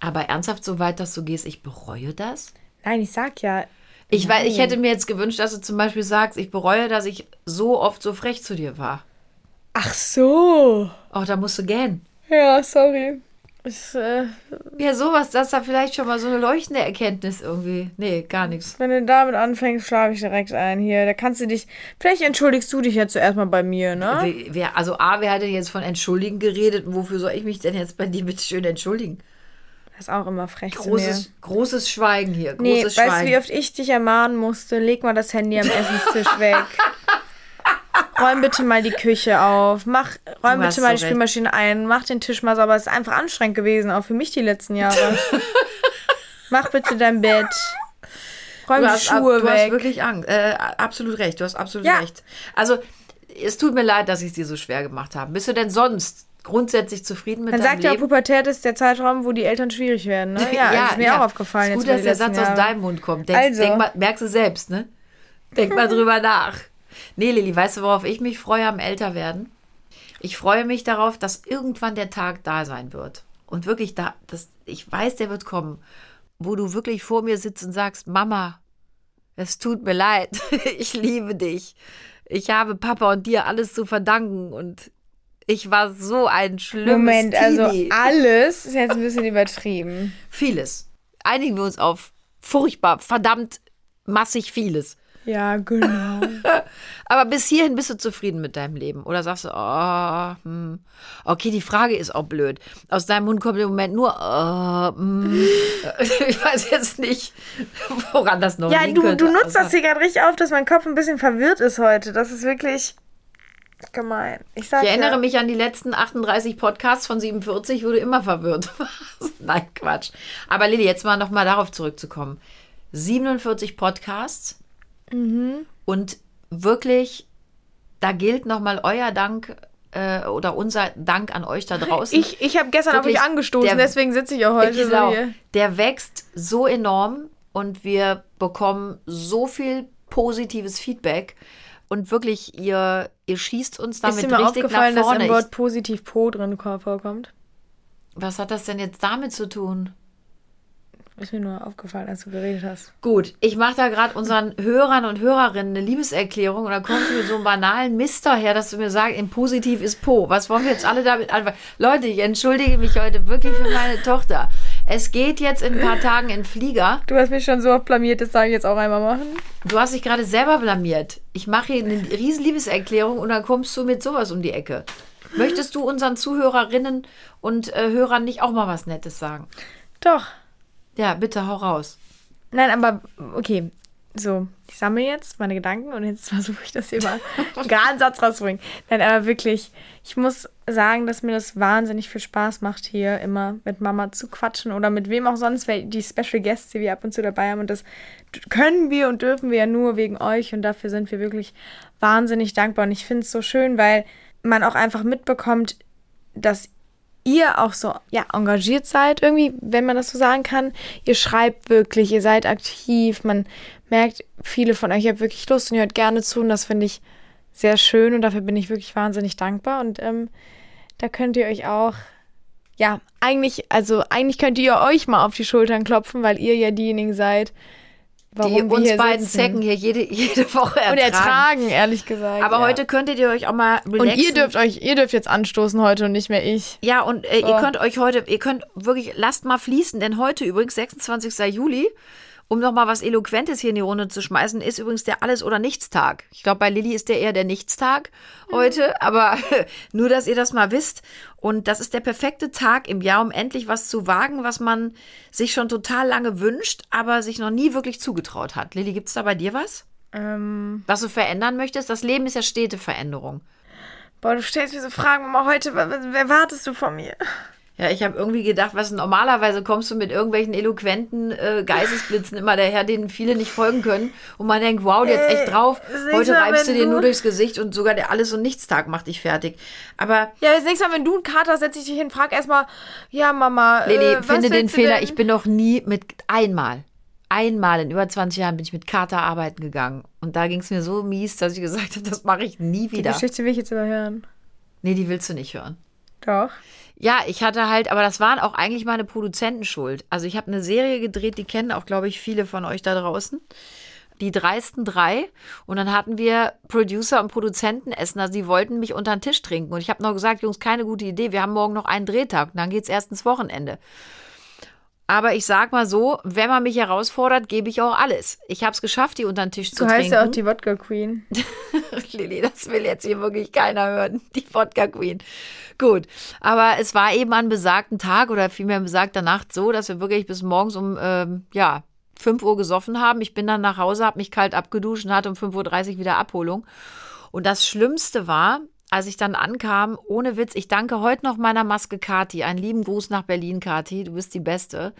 [SPEAKER 1] Aber ernsthaft so weit, dass du gehst, ich bereue das?
[SPEAKER 2] Nein, ich sag ja,
[SPEAKER 1] Ich, weil, ich hätte mir jetzt gewünscht, dass du zum Beispiel sagst, ich bereue, dass ich so oft so frech zu dir war.
[SPEAKER 2] ach so.
[SPEAKER 1] Auch da musst du gähnen.
[SPEAKER 2] Ja, sorry. Ich, äh,
[SPEAKER 1] Ja, sowas, das ist da vielleicht schon mal so eine leuchtende Erkenntnis irgendwie. Nee, gar nichts.
[SPEAKER 2] wenn du damit anfängst, schlafe ich direkt ein hier. Da kannst du dich, vielleicht entschuldigst du dich ja zuerst mal bei mir, ne?
[SPEAKER 1] Also A, wer hat denn jetzt von Entschuldigen geredet und wofür soll ich mich denn jetzt bei dir bitte schön entschuldigen?
[SPEAKER 2] Das ist auch immer frech zu mir.
[SPEAKER 1] Großes, großes Schweigen hier, großes
[SPEAKER 2] Nee, weißt du,
[SPEAKER 1] Schweigen.
[SPEAKER 2] wie oft ich dich ermahnen musste? Leg mal das Handy am Essenstisch weg. Räum bitte mal die Küche auf. Mach, räum
[SPEAKER 1] Du
[SPEAKER 2] bitte mal
[SPEAKER 1] so
[SPEAKER 2] die
[SPEAKER 1] recht.
[SPEAKER 2] Spülmaschine ein. Mach den Tisch mal sauber. Es ist einfach anstrengend gewesen, auch für mich die letzten Jahre. Mach bitte dein Bett. Räum
[SPEAKER 1] du
[SPEAKER 2] die
[SPEAKER 1] hast, ab-
[SPEAKER 2] Schuhe
[SPEAKER 1] du hast
[SPEAKER 2] weg.
[SPEAKER 1] wirklich Angst. Äh, absolut recht, du hast absolut
[SPEAKER 2] Ja.
[SPEAKER 1] recht. Also, es tut mir leid, dass ich es dir so schwer gemacht habe. Bist du denn sonst grundsätzlich zufrieden mit
[SPEAKER 2] Man
[SPEAKER 1] deinem
[SPEAKER 2] sagt ja? Pubertät ist der Zeitraum, wo die Eltern schwierig werden. Ne? Ja, das ist mir auch aufgefallen.
[SPEAKER 1] Ist gut, dass der Satz aus
[SPEAKER 2] Jahre.
[SPEAKER 1] deinem Mund kommt. Denk,
[SPEAKER 2] Also.
[SPEAKER 1] denk mal, merkst du selbst, ne? Denk mal drüber nach. Nee, Lilly, weißt du, worauf ich mich freue am Älterwerden? Ich freue mich darauf, dass irgendwann der Tag da sein wird. Und wirklich da, das, ich weiß, der wird kommen, wo du wirklich vor mir sitzt und sagst, Mama, es tut mir leid, ich liebe dich. Ich habe Papa und dir alles zu verdanken und ich war so ein schlimmes
[SPEAKER 2] Moment, also
[SPEAKER 1] Teenie.
[SPEAKER 2] alles ist jetzt ein bisschen übertrieben.
[SPEAKER 1] Vieles. Einigen wir uns auf furchtbar, verdammt massig vieles.
[SPEAKER 2] Ja, genau.
[SPEAKER 1] Aber bis hierhin bist du zufrieden mit deinem Leben? Oder sagst du, oh, hm. okay, die Frage ist auch blöd. Aus deinem Mund kommt im Moment nur, oh, hm. ich weiß jetzt nicht, woran das noch
[SPEAKER 2] Ja,
[SPEAKER 1] liegen
[SPEAKER 2] du,
[SPEAKER 1] könnte.
[SPEAKER 2] du nutzt das hier gerade richtig auf, dass mein Kopf ein bisschen verwirrt ist heute. Das ist wirklich gemein. Ich
[SPEAKER 1] Ich erinnere
[SPEAKER 2] ja,
[SPEAKER 1] mich an die letzten 38 Podcasts von 47, wo du immer verwirrt warst. Nein, Quatsch. Aber Lilly, jetzt mal nochmal darauf zurückzukommen. 47 Podcasts
[SPEAKER 2] Mhm.
[SPEAKER 1] und wirklich, da gilt nochmal euer Dank äh, oder unser Dank an euch da draußen.
[SPEAKER 2] Ich, ich habe gestern
[SPEAKER 1] Wirklich,
[SPEAKER 2] auf euch angestoßen,
[SPEAKER 1] der-
[SPEAKER 2] deswegen sitze ich auch heute so
[SPEAKER 1] Genau.
[SPEAKER 2] hier.
[SPEAKER 1] Der wächst so enorm und wir bekommen so viel positives Feedback. Und wirklich, ihr, ihr schießt uns
[SPEAKER 2] Ist
[SPEAKER 1] damit
[SPEAKER 2] dir mal
[SPEAKER 1] richtig
[SPEAKER 2] aufgefallen,
[SPEAKER 1] nach
[SPEAKER 2] dass
[SPEAKER 1] vorne.
[SPEAKER 2] im Wort positiv Po drin vorkommt?
[SPEAKER 1] Was hat das denn jetzt damit zu tun?
[SPEAKER 2] Ist mir nur aufgefallen, als du geredet hast.
[SPEAKER 1] Gut, ich mache da gerade unseren Hörern und Hörerinnen eine Liebeserklärung und dann kommst du mit so einem banalen Mister her, dass du mir sagst, im Positiv ist Po. Was wollen wir jetzt alle damit anfangen? Leute, ich entschuldige mich heute wirklich für meine Tochter. Es geht jetzt in ein paar Tagen in Flieger.
[SPEAKER 2] Du hast mich schon so oft blamiert, das sage ich jetzt auch einmal machen.
[SPEAKER 1] Du hast dich gerade selber blamiert. Ich mache hier eine riesen Liebeserklärung und dann kommst du mit sowas um die Ecke. Möchtest du unseren Zuhörerinnen und äh, Hörern nicht auch mal was Nettes sagen?
[SPEAKER 2] Doch.
[SPEAKER 1] Ja, bitte hau raus.
[SPEAKER 2] Nein, aber okay. So, ich sammle jetzt meine Gedanken und jetzt versuche ich das hier mal einen geraden Satz rauszubringen. Nein, aber wirklich, ich muss sagen, dass mir das wahnsinnig viel Spaß macht, hier immer mit Mama zu quatschen oder mit wem auch sonst, weil die Special Guests, die wir ab und zu dabei haben. Und das können wir und dürfen wir ja nur wegen euch und dafür sind wir wirklich wahnsinnig dankbar. Und ich finde es so schön, weil man auch einfach mitbekommt, dass ihr auch so ja, engagiert seid, irgendwie, wenn man das so sagen kann. Ihr schreibt wirklich, ihr seid aktiv, man merkt, viele von euch habt wirklich Lust und ihr hört gerne zu und das finde ich sehr schön und dafür bin ich wirklich wahnsinnig dankbar und ähm, da könnt ihr euch auch, ja, eigentlich, also eigentlich könnt ihr euch mal auf die Schultern klopfen, weil ihr ja diejenigen seid,
[SPEAKER 1] Die uns beiden
[SPEAKER 2] sitzen.
[SPEAKER 1] Zecken hier jede, jede Woche ertragen.
[SPEAKER 2] und ertragen, ehrlich gesagt.
[SPEAKER 1] Aber
[SPEAKER 2] ja.
[SPEAKER 1] heute könntet ihr euch auch mal relaxen.
[SPEAKER 2] und ihr dürft euch, ihr dürft jetzt anstoßen heute und nicht mehr ich.
[SPEAKER 1] Ja, und äh, ihr
[SPEAKER 2] So.
[SPEAKER 1] könnt euch heute, ihr könnt wirklich, lasst mal fließen, denn heute übrigens, 26. Juli, um noch mal was Eloquentes hier in die Runde zu schmeißen, ist übrigens der Alles- oder Nichts-Tag. Ich glaube, bei Lilly ist der eher der Nichtstag heute, aber nur, dass ihr das mal wisst. Und das ist der perfekte Tag im Jahr, um endlich was zu wagen, was man sich schon total lange wünscht, aber sich noch nie wirklich zugetraut hat. Lilly, gibt's da bei dir was?
[SPEAKER 2] Ähm,
[SPEAKER 1] Was du verändern möchtest? Das Leben ist ja stete Veränderung.
[SPEAKER 2] boah, du stellst mir so Fragen, Mama, heute, was, was erwartest du von mir?
[SPEAKER 1] Ja, ich habe irgendwie gedacht, was normalerweise kommst du mit irgendwelchen eloquenten äh, Geistesblitzen immer daher, denen viele nicht folgen können. Und man denkt, wow, der hat echt drauf.
[SPEAKER 2] nächste
[SPEAKER 1] Heute reibst du
[SPEAKER 2] du-
[SPEAKER 1] nur durchs Gesicht und sogar der Alles- und Nichtstag macht dich fertig. Aber
[SPEAKER 2] Ja, das nächste Mal, wenn du einen Kater hast, setz ich dich hin, frag erstmal, ja, Mama,
[SPEAKER 1] Lili,
[SPEAKER 2] äh,
[SPEAKER 1] finde den Fehler.
[SPEAKER 2] denn?
[SPEAKER 1] Ich bin noch nie mit einmal, einmal in über 20 Jahren bin ich mit Kater arbeiten gegangen. Und da ging es mir so mies, dass ich gesagt habe, das mache ich nie
[SPEAKER 2] Die
[SPEAKER 1] wieder.
[SPEAKER 2] Geschichte will ich jetzt überhören.
[SPEAKER 1] Nee, die willst du nicht hören.
[SPEAKER 2] Doch.
[SPEAKER 1] Ja, ich hatte halt, aber das waren auch eigentlich meine Produzenten schuld. Also ich habe eine Serie gedreht, die kennen auch, glaube ich, viele von euch da draußen. Die dreisten drei. Und dann hatten wir Producer und Produzenten essen. Also die wollten mich unter den Tisch trinken. Und ich habe noch gesagt, Jungs, keine gute Idee. Wir haben morgen noch einen Drehtag. Und dann geht's erst ins Wochenende. Aber ich sag mal so, wenn man mich herausfordert, gebe ich auch alles. Ich habe es geschafft, die unter den Tisch zu
[SPEAKER 2] Du heißt
[SPEAKER 1] trinken.
[SPEAKER 2] ja auch die Wodka Queen.
[SPEAKER 1] Lilly, das will jetzt hier wirklich keiner hören. Die Wodka Queen. Gut. Aber es war eben an besagten Tag oder vielmehr besagter Nacht so, dass wir wirklich bis morgens um, ähm, ja, 5 Uhr gesoffen haben. Ich bin dann nach Hause, habe mich kalt abgeduscht und hatte um 5.30 Uhr wieder Abholung. Und das Schlimmste war, als ich dann ankam, ohne Witz, ich danke heute noch meiner Maske Kati. Einen lieben Gruß nach Berlin, Kati. Du bist die Beste.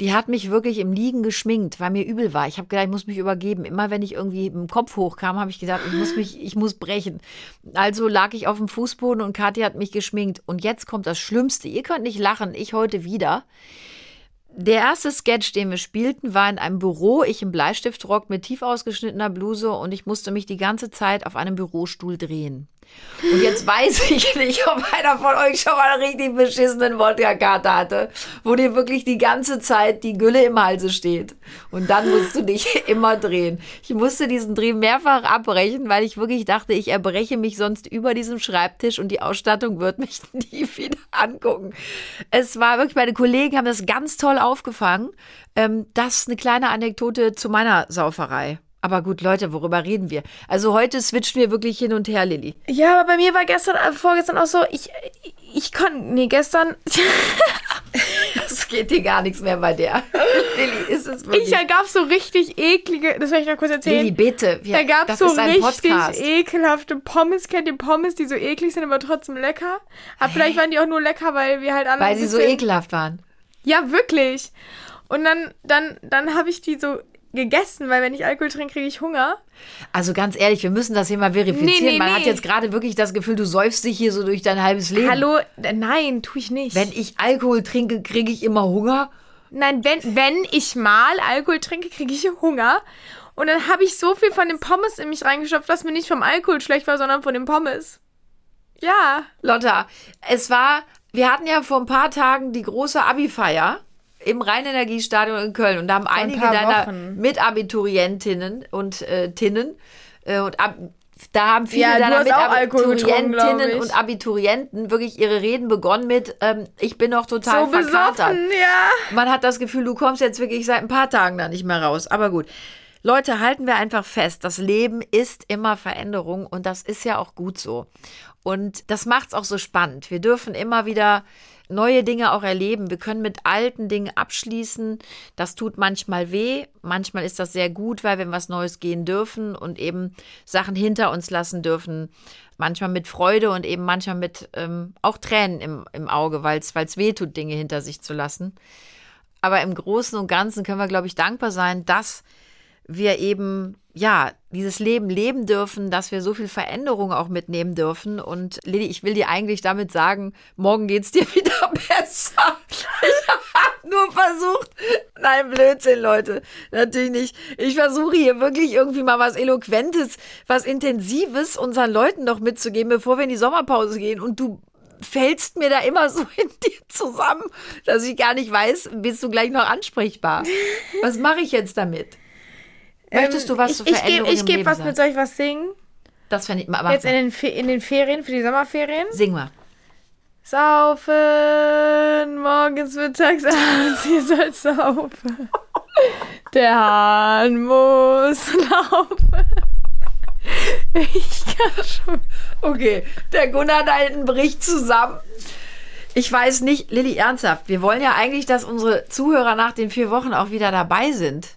[SPEAKER 1] Die hat mich wirklich im Liegen geschminkt, weil mir übel war. Ich habe gedacht, ich muss mich übergeben. Immer wenn ich irgendwie im Kopf hochkam, habe ich gedacht, ich muss mich, ich muss brechen. Also lag ich auf dem Fußboden und Kathi hat mich geschminkt. Und jetzt kommt das Schlimmste. Ihr könnt nicht lachen, ich heute wieder. Der erste Sketch, den wir spielten, war in einem Büro. Ich im Bleistiftrock mit tief ausgeschnittener Bluse und ich musste mich die ganze Zeit auf einem Bürostuhl drehen. Und jetzt weiß ich nicht, ob einer von euch schon mal einen richtig beschissenen Wodka-Kater hatte, wo dir wirklich die ganze Zeit die Gülle im Halse steht. Und dann musst du dich immer drehen. Ich musste diesen Dreh mehrfach abbrechen, weil ich wirklich dachte, ich erbreche mich sonst über diesem Schreibtisch und die Ausstattung wird mich nie wieder angucken. Es war wirklich, meine Kollegen haben das ganz toll aufgefangen. Ähm, das ist eine kleine Anekdote zu meiner Sauferei. Aber gut, Leute, worüber reden wir? Also heute switchen wir wirklich hin und her, Lilly.
[SPEAKER 2] Ja, aber bei mir war gestern, äh, vorgestern auch so, ich, ich konnte, nee, gestern,
[SPEAKER 1] Es geht hier gar nichts mehr bei der. Lilly, ist es wirklich?
[SPEAKER 2] ich, da gab so richtig eklige, das werde ich noch kurz erzählen.
[SPEAKER 1] Lilly, bitte. Wir,
[SPEAKER 2] da gab
[SPEAKER 1] das
[SPEAKER 2] so richtig
[SPEAKER 1] Podcast.
[SPEAKER 2] ekelhafte Pommes. Kennt ihr Pommes, die so eklig sind, aber trotzdem lecker? Aber vielleicht waren die auch nur lecker, weil wir halt alle
[SPEAKER 1] Weil sie so ekelhaft waren.
[SPEAKER 2] Ja, wirklich. Und dann, dann, dann habe ich die so gegessen, weil wenn ich Alkohol trinke, kriege ich Hunger.
[SPEAKER 1] Also ganz ehrlich, wir müssen das hier mal verifizieren.
[SPEAKER 2] Nee, nee,
[SPEAKER 1] Man
[SPEAKER 2] nee.
[SPEAKER 1] hat jetzt gerade wirklich das Gefühl, du säufst dich hier so durch dein halbes Leben.
[SPEAKER 2] Hallo? Äh, Nein, tue ich nicht.
[SPEAKER 1] Wenn ich Alkohol trinke, kriege ich immer Hunger.
[SPEAKER 2] Nein, wenn, wenn ich mal Alkohol trinke, kriege ich Hunger. Und dann habe ich so viel von den Pommes in mich reingestopft, dass mir nicht vom Alkohol schlecht war, sondern von den Pommes. Ja.
[SPEAKER 1] Lotta, es war, wir hatten ja vor ein paar Tagen die große Abi-Feier im Rheinenergiestadion in Köln und da haben einige
[SPEAKER 2] paar
[SPEAKER 1] deiner
[SPEAKER 2] Wochen.
[SPEAKER 1] Mitabiturientinnen und äh, Tinnen äh, und ab, da haben viele
[SPEAKER 2] Ja,
[SPEAKER 1] deiner Mitabiturientinnen und Abiturienten wirklich ihre Reden begonnen mit ähm, ich bin noch total
[SPEAKER 2] So
[SPEAKER 1] verkatert.
[SPEAKER 2] besoffen, ja.
[SPEAKER 1] Man hat das Gefühl, du kommst jetzt wirklich seit ein paar Tagen da nicht mehr raus. Aber gut. Leute, halten wir einfach fest, das Leben ist immer Veränderung und das ist ja auch gut so. Und das macht's auch so spannend. Wir dürfen immer wieder neue Dinge auch erleben. Wir können mit alten Dingen abschließen. Das tut manchmal weh. Manchmal ist das sehr gut, weil wir in was Neues gehen dürfen und eben Sachen hinter uns lassen dürfen. Manchmal mit Freude und eben manchmal mit ähm, auch Tränen im, im Auge, weil es weh tut, Dinge hinter sich zu lassen. Aber im Großen und Ganzen können wir, glaube ich, dankbar sein, dass wir eben, ja, dieses Leben leben dürfen, dass wir so viel Veränderung auch mitnehmen dürfen. Und Lili, ich will dir eigentlich damit sagen, morgen geht's dir wieder besser. Ich habe nur versucht, nein, Blödsinn, Leute, natürlich nicht. Ich versuche hier wirklich irgendwie mal was Eloquentes, was Intensives unseren Leuten noch mitzugeben, bevor wir in die Sommerpause gehen. Und du fällst mir da immer so in dir zusammen, dass ich gar nicht weiß, bist du gleich noch ansprechbar. Was mache ich jetzt damit? Möchtest du was
[SPEAKER 2] ich,
[SPEAKER 1] zur
[SPEAKER 2] ich gebe ich
[SPEAKER 1] im
[SPEAKER 2] geb
[SPEAKER 1] Leben
[SPEAKER 2] was
[SPEAKER 1] sagen?
[SPEAKER 2] mit, soll ich was singen?
[SPEAKER 1] Das fände ich mal. aber-
[SPEAKER 2] Jetzt in den, Fe in den Ferien, für die Sommerferien?
[SPEAKER 1] Sing mal.
[SPEAKER 2] Saufen, morgens, mittags, abends, ihr sollt saufen. Der Hahn muss laufen. Ich kann schon.
[SPEAKER 1] Okay, der Gunnar da hinten bricht zusammen. Ich weiß nicht, Lilly, ernsthaft, wir wollen ja eigentlich, dass unsere Zuhörer nach den vier Wochen auch wieder dabei sind.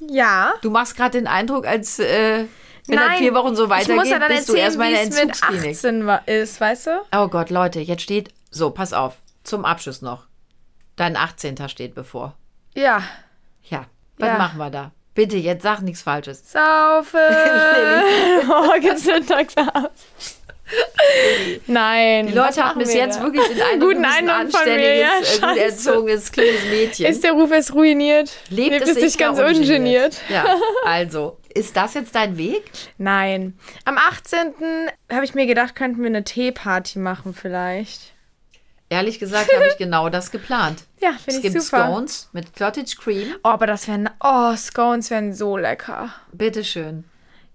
[SPEAKER 2] Ja.
[SPEAKER 1] Du machst gerade den Eindruck, als äh, wenn das
[SPEAKER 2] Nein,
[SPEAKER 1] vier Wochen so
[SPEAKER 2] ich muss
[SPEAKER 1] weitergeht,
[SPEAKER 2] ja dann
[SPEAKER 1] bist du erstmal in der
[SPEAKER 2] es mit
[SPEAKER 1] Entzugsklinik.
[SPEAKER 2] 18 wa- ist, weißt du?
[SPEAKER 1] Oh Gott, Leute, jetzt steht, so, pass auf, zum Abschluss noch. Dein 18. steht bevor.
[SPEAKER 2] Ja.
[SPEAKER 1] Ja, was
[SPEAKER 2] Ja.
[SPEAKER 1] machen wir da? Bitte, jetzt sag nichts Falsches.
[SPEAKER 2] Saufen, morgens, mittags, abends. Nein.
[SPEAKER 1] Die Leute
[SPEAKER 2] machen
[SPEAKER 1] bis
[SPEAKER 2] wir
[SPEAKER 1] jetzt wirklich den Eindruck,
[SPEAKER 2] Guten
[SPEAKER 1] ein
[SPEAKER 2] Eindruck von mir, ja,
[SPEAKER 1] äh, erzogenes kleines Mädchen.
[SPEAKER 2] Ist der Ruf jetzt ruiniert?
[SPEAKER 1] Lebt,
[SPEAKER 2] es nicht ganz ungeniert?
[SPEAKER 1] Ja, also, ist das jetzt dein Weg?
[SPEAKER 2] Nein. Am 18. habe ich mir gedacht, könnten wir eine Teeparty machen vielleicht.
[SPEAKER 1] Ehrlich gesagt habe ich genau das geplant.
[SPEAKER 2] Ja,
[SPEAKER 1] Es
[SPEAKER 2] finde ich
[SPEAKER 1] gibt
[SPEAKER 2] super.
[SPEAKER 1] Scones mit Cottage Cream.
[SPEAKER 2] Oh, aber das wären, oh, Scones wären so lecker.
[SPEAKER 1] Bitteschön.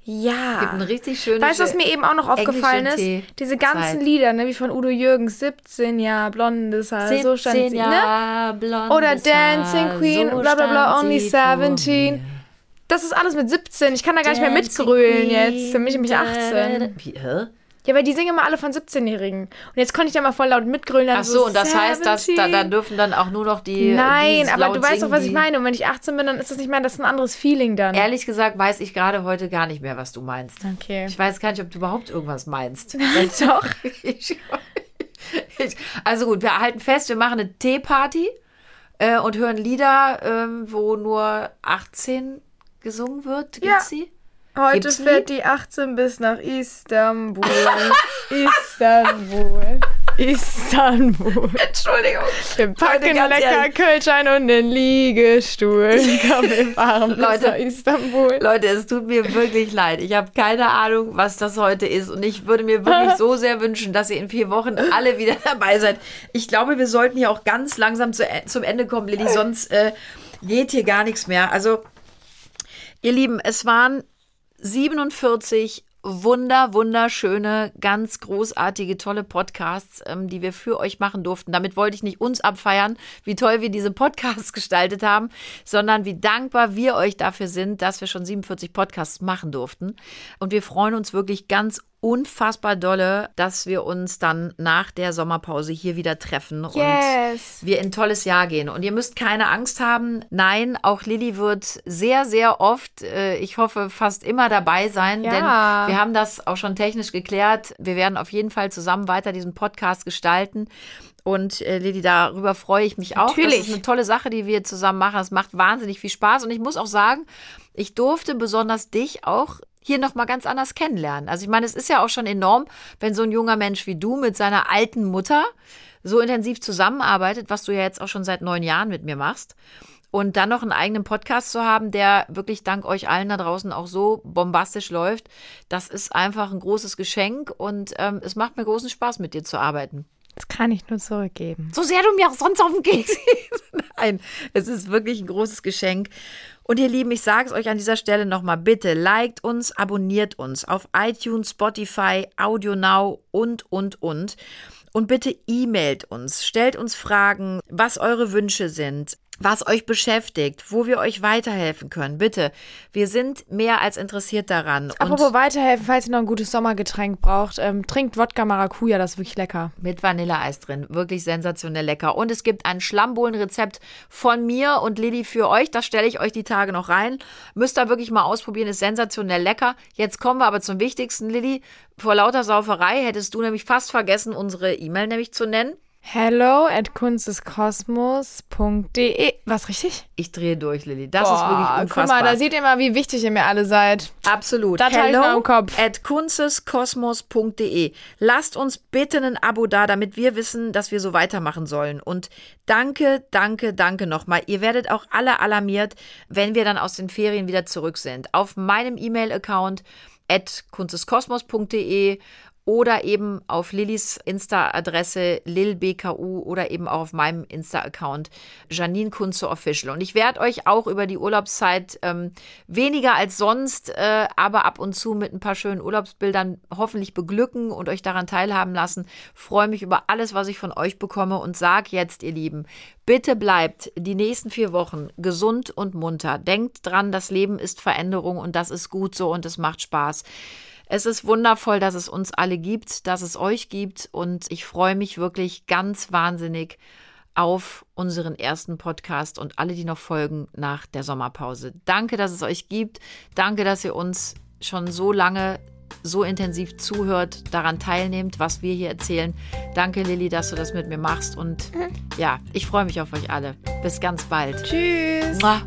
[SPEAKER 2] Ja.
[SPEAKER 1] Gibt ein richtig schönes.
[SPEAKER 2] Weißt du, was mir eben auch noch aufgefallen ist?
[SPEAKER 1] Tee-
[SPEAKER 2] Diese ganzen
[SPEAKER 1] Zeit.
[SPEAKER 2] Lieder, ne, wie von Udo Jürgens, 17 Jahre, blondes Haar, so stand
[SPEAKER 1] 17
[SPEAKER 2] sie, ne?
[SPEAKER 1] Blondes
[SPEAKER 2] Oder Dancing
[SPEAKER 1] Haar,
[SPEAKER 2] Queen,
[SPEAKER 1] so
[SPEAKER 2] bla bla bla, only
[SPEAKER 1] sie vor
[SPEAKER 2] 17.
[SPEAKER 1] mir.
[SPEAKER 2] Das ist alles mit 17. Ich kann da gar nicht mehr
[SPEAKER 1] Dancing
[SPEAKER 2] mitgrölen
[SPEAKER 1] Queen,
[SPEAKER 2] jetzt. Für mich bin ich 18.
[SPEAKER 1] Wie, hä?
[SPEAKER 2] Ja, weil die singen immer alle von 17-Jährigen. Und jetzt konnte ich da mal voll laut mitgrölen.
[SPEAKER 1] Ach so, und das heißt, dass da,
[SPEAKER 2] 17.
[SPEAKER 1] da dürfen dann auch nur noch die.
[SPEAKER 2] Nein,
[SPEAKER 1] die
[SPEAKER 2] aber du weißt doch, was ich meine. Und wenn ich 18 bin, dann ist das nicht mehr, das ist ein anderes Feeling dann.
[SPEAKER 1] Ehrlich gesagt weiß ich gerade heute gar nicht mehr, was du meinst.
[SPEAKER 2] Okay.
[SPEAKER 1] Ich weiß gar nicht, ob du überhaupt irgendwas meinst.
[SPEAKER 2] Doch.
[SPEAKER 1] Ich, ich, also gut, wir halten fest, wir machen eine Teeparty äh, und hören Lieder, ähm, wo nur 18 gesungen wird. Gibt's
[SPEAKER 2] Ja.
[SPEAKER 1] sie?
[SPEAKER 2] Heute
[SPEAKER 1] Gibt's
[SPEAKER 2] fährt die 18 bis nach Istanbul. Istanbul. Istanbul.
[SPEAKER 1] Entschuldigung.
[SPEAKER 2] Wir packen
[SPEAKER 1] ganz
[SPEAKER 2] lecker. Kölschein und den Liegestuhl. Komm, wir fahren bis
[SPEAKER 1] Leute.
[SPEAKER 2] nach Istanbul.
[SPEAKER 1] Leute, es tut mir wirklich leid. Ich habe keine Ahnung, was das heute ist. Und ich würde mir wirklich so sehr wünschen, dass ihr in vier Wochen alle wieder dabei seid. Ich glaube, wir sollten hier auch ganz langsam zu, äh, zum Ende kommen, Lilly. Sonst äh, geht hier gar nichts mehr. Also, ihr Lieben, es waren 47 wunder, wunderschöne, ganz großartige, tolle Podcasts, ähm, die wir für euch machen durften. Damit wollte ich nicht uns abfeiern, wie toll wir diese Podcasts gestaltet haben, sondern wie dankbar wir euch dafür sind, dass wir schon 47 Podcasts machen durften. Und wir freuen uns wirklich ganz unfassbar dolle, dass wir uns dann nach der Sommerpause hier wieder treffen
[SPEAKER 2] Yes.
[SPEAKER 1] und wir in ein tolles Jahr gehen. Und ihr müsst keine Angst haben. Nein, auch Lilly wird sehr, sehr oft, äh, ich hoffe fast immer dabei sein,
[SPEAKER 2] Ja.
[SPEAKER 1] denn wir haben das auch schon technisch geklärt. Wir werden auf jeden Fall zusammen weiter diesen Podcast gestalten. Und äh, Lilly, darüber freue ich mich auch. Das
[SPEAKER 2] Natürlich.
[SPEAKER 1] ist eine tolle Sache, die wir zusammen machen. Es macht wahnsinnig viel Spaß. Und ich muss auch sagen, ich durfte besonders dich auch hier nochmal ganz anders kennenlernen. Also ich meine, es ist ja auch schon enorm, wenn so ein junger Mensch wie du mit seiner alten Mutter so intensiv zusammenarbeitet, was du ja jetzt auch schon seit neun Jahren mit mir machst. Und dann noch einen eigenen Podcast zu haben, der wirklich dank euch allen da draußen auch so bombastisch läuft, das ist einfach ein großes Geschenk und ähm, es macht mir großen Spaß, mit dir zu arbeiten.
[SPEAKER 2] Das kann ich nur zurückgeben.
[SPEAKER 1] So sehr du mir auch sonst auf den Keks. Nein, es ist wirklich ein großes Geschenk. Und ihr Lieben, ich sage es euch an dieser Stelle nochmal, bitte liked uns, abonniert uns auf iTunes, Spotify, AudioNow und, und, und. Und bitte e-mailt uns, stellt uns Fragen, was eure Wünsche sind, was euch beschäftigt, wo wir euch weiterhelfen können. Bitte, wir sind mehr als interessiert daran.
[SPEAKER 2] Apropos weiterhelfen, falls ihr noch ein gutes Sommergetränk braucht, ähm, trinkt Wodka Maracuja, das ist wirklich lecker.
[SPEAKER 1] Mit Vanilleeis drin. Wirklich sensationell lecker. Und es gibt ein Schlammbohlenrezept von mir und Lilly für euch. Das stelle ich euch die Tage noch rein. Müsst ihr wirklich mal ausprobieren. Ist sensationell lecker. Jetzt kommen wir aber zum Wichtigsten, Lilly. Vor lauter Sauferei hättest du nämlich fast vergessen, unsere E-Mail nämlich zu nennen.
[SPEAKER 2] Hello at kunstdeskosmos.de. Was richtig?
[SPEAKER 1] Ich drehe durch, Lilly. Das ist wirklich
[SPEAKER 2] Boah,
[SPEAKER 1] unfassbar.
[SPEAKER 2] Guck mal, da seht ihr mal, wie wichtig ihr mir alle seid.
[SPEAKER 1] Absolut.
[SPEAKER 2] Das hab ich im Kopf.
[SPEAKER 1] at kunsteskosmos.de. Lasst uns bitte ein Abo da, damit wir wissen, dass wir so weitermachen sollen. Und danke, danke, danke nochmal. Ihr werdet auch alle alarmiert, wenn wir dann aus den Ferien wieder zurück sind. Auf meinem E-Mail-Account at kunsteskosmos.de oder eben auf Lillys Insta-Adresse lilbku oder eben auch auf meinem Insta-Account Janine Kunze Official. Und ich werde euch auch über die Urlaubszeit ähm, weniger als sonst, äh, aber ab und zu mit ein paar schönen Urlaubsbildern hoffentlich beglücken und euch daran teilhaben lassen. Freue mich über alles, was ich von euch bekomme und sag jetzt, ihr Lieben, bitte bleibt die nächsten vier Wochen gesund und munter. Denkt dran, das Leben ist Veränderung und das ist gut so und es macht Spaß. Es ist wundervoll, dass es uns alle gibt, dass es euch gibt und ich freue mich wirklich ganz wahnsinnig auf unseren ersten Podcast und alle, die noch folgen nach der Sommerpause. Danke, dass es euch gibt. Danke, dass ihr uns schon so lange so intensiv zuhört, daran teilnehmt, was wir hier erzählen. Danke, Lilly, dass du das mit mir machst und ja, ich freue mich auf euch alle. Bis ganz bald.
[SPEAKER 2] Tschüss.
[SPEAKER 1] Mua.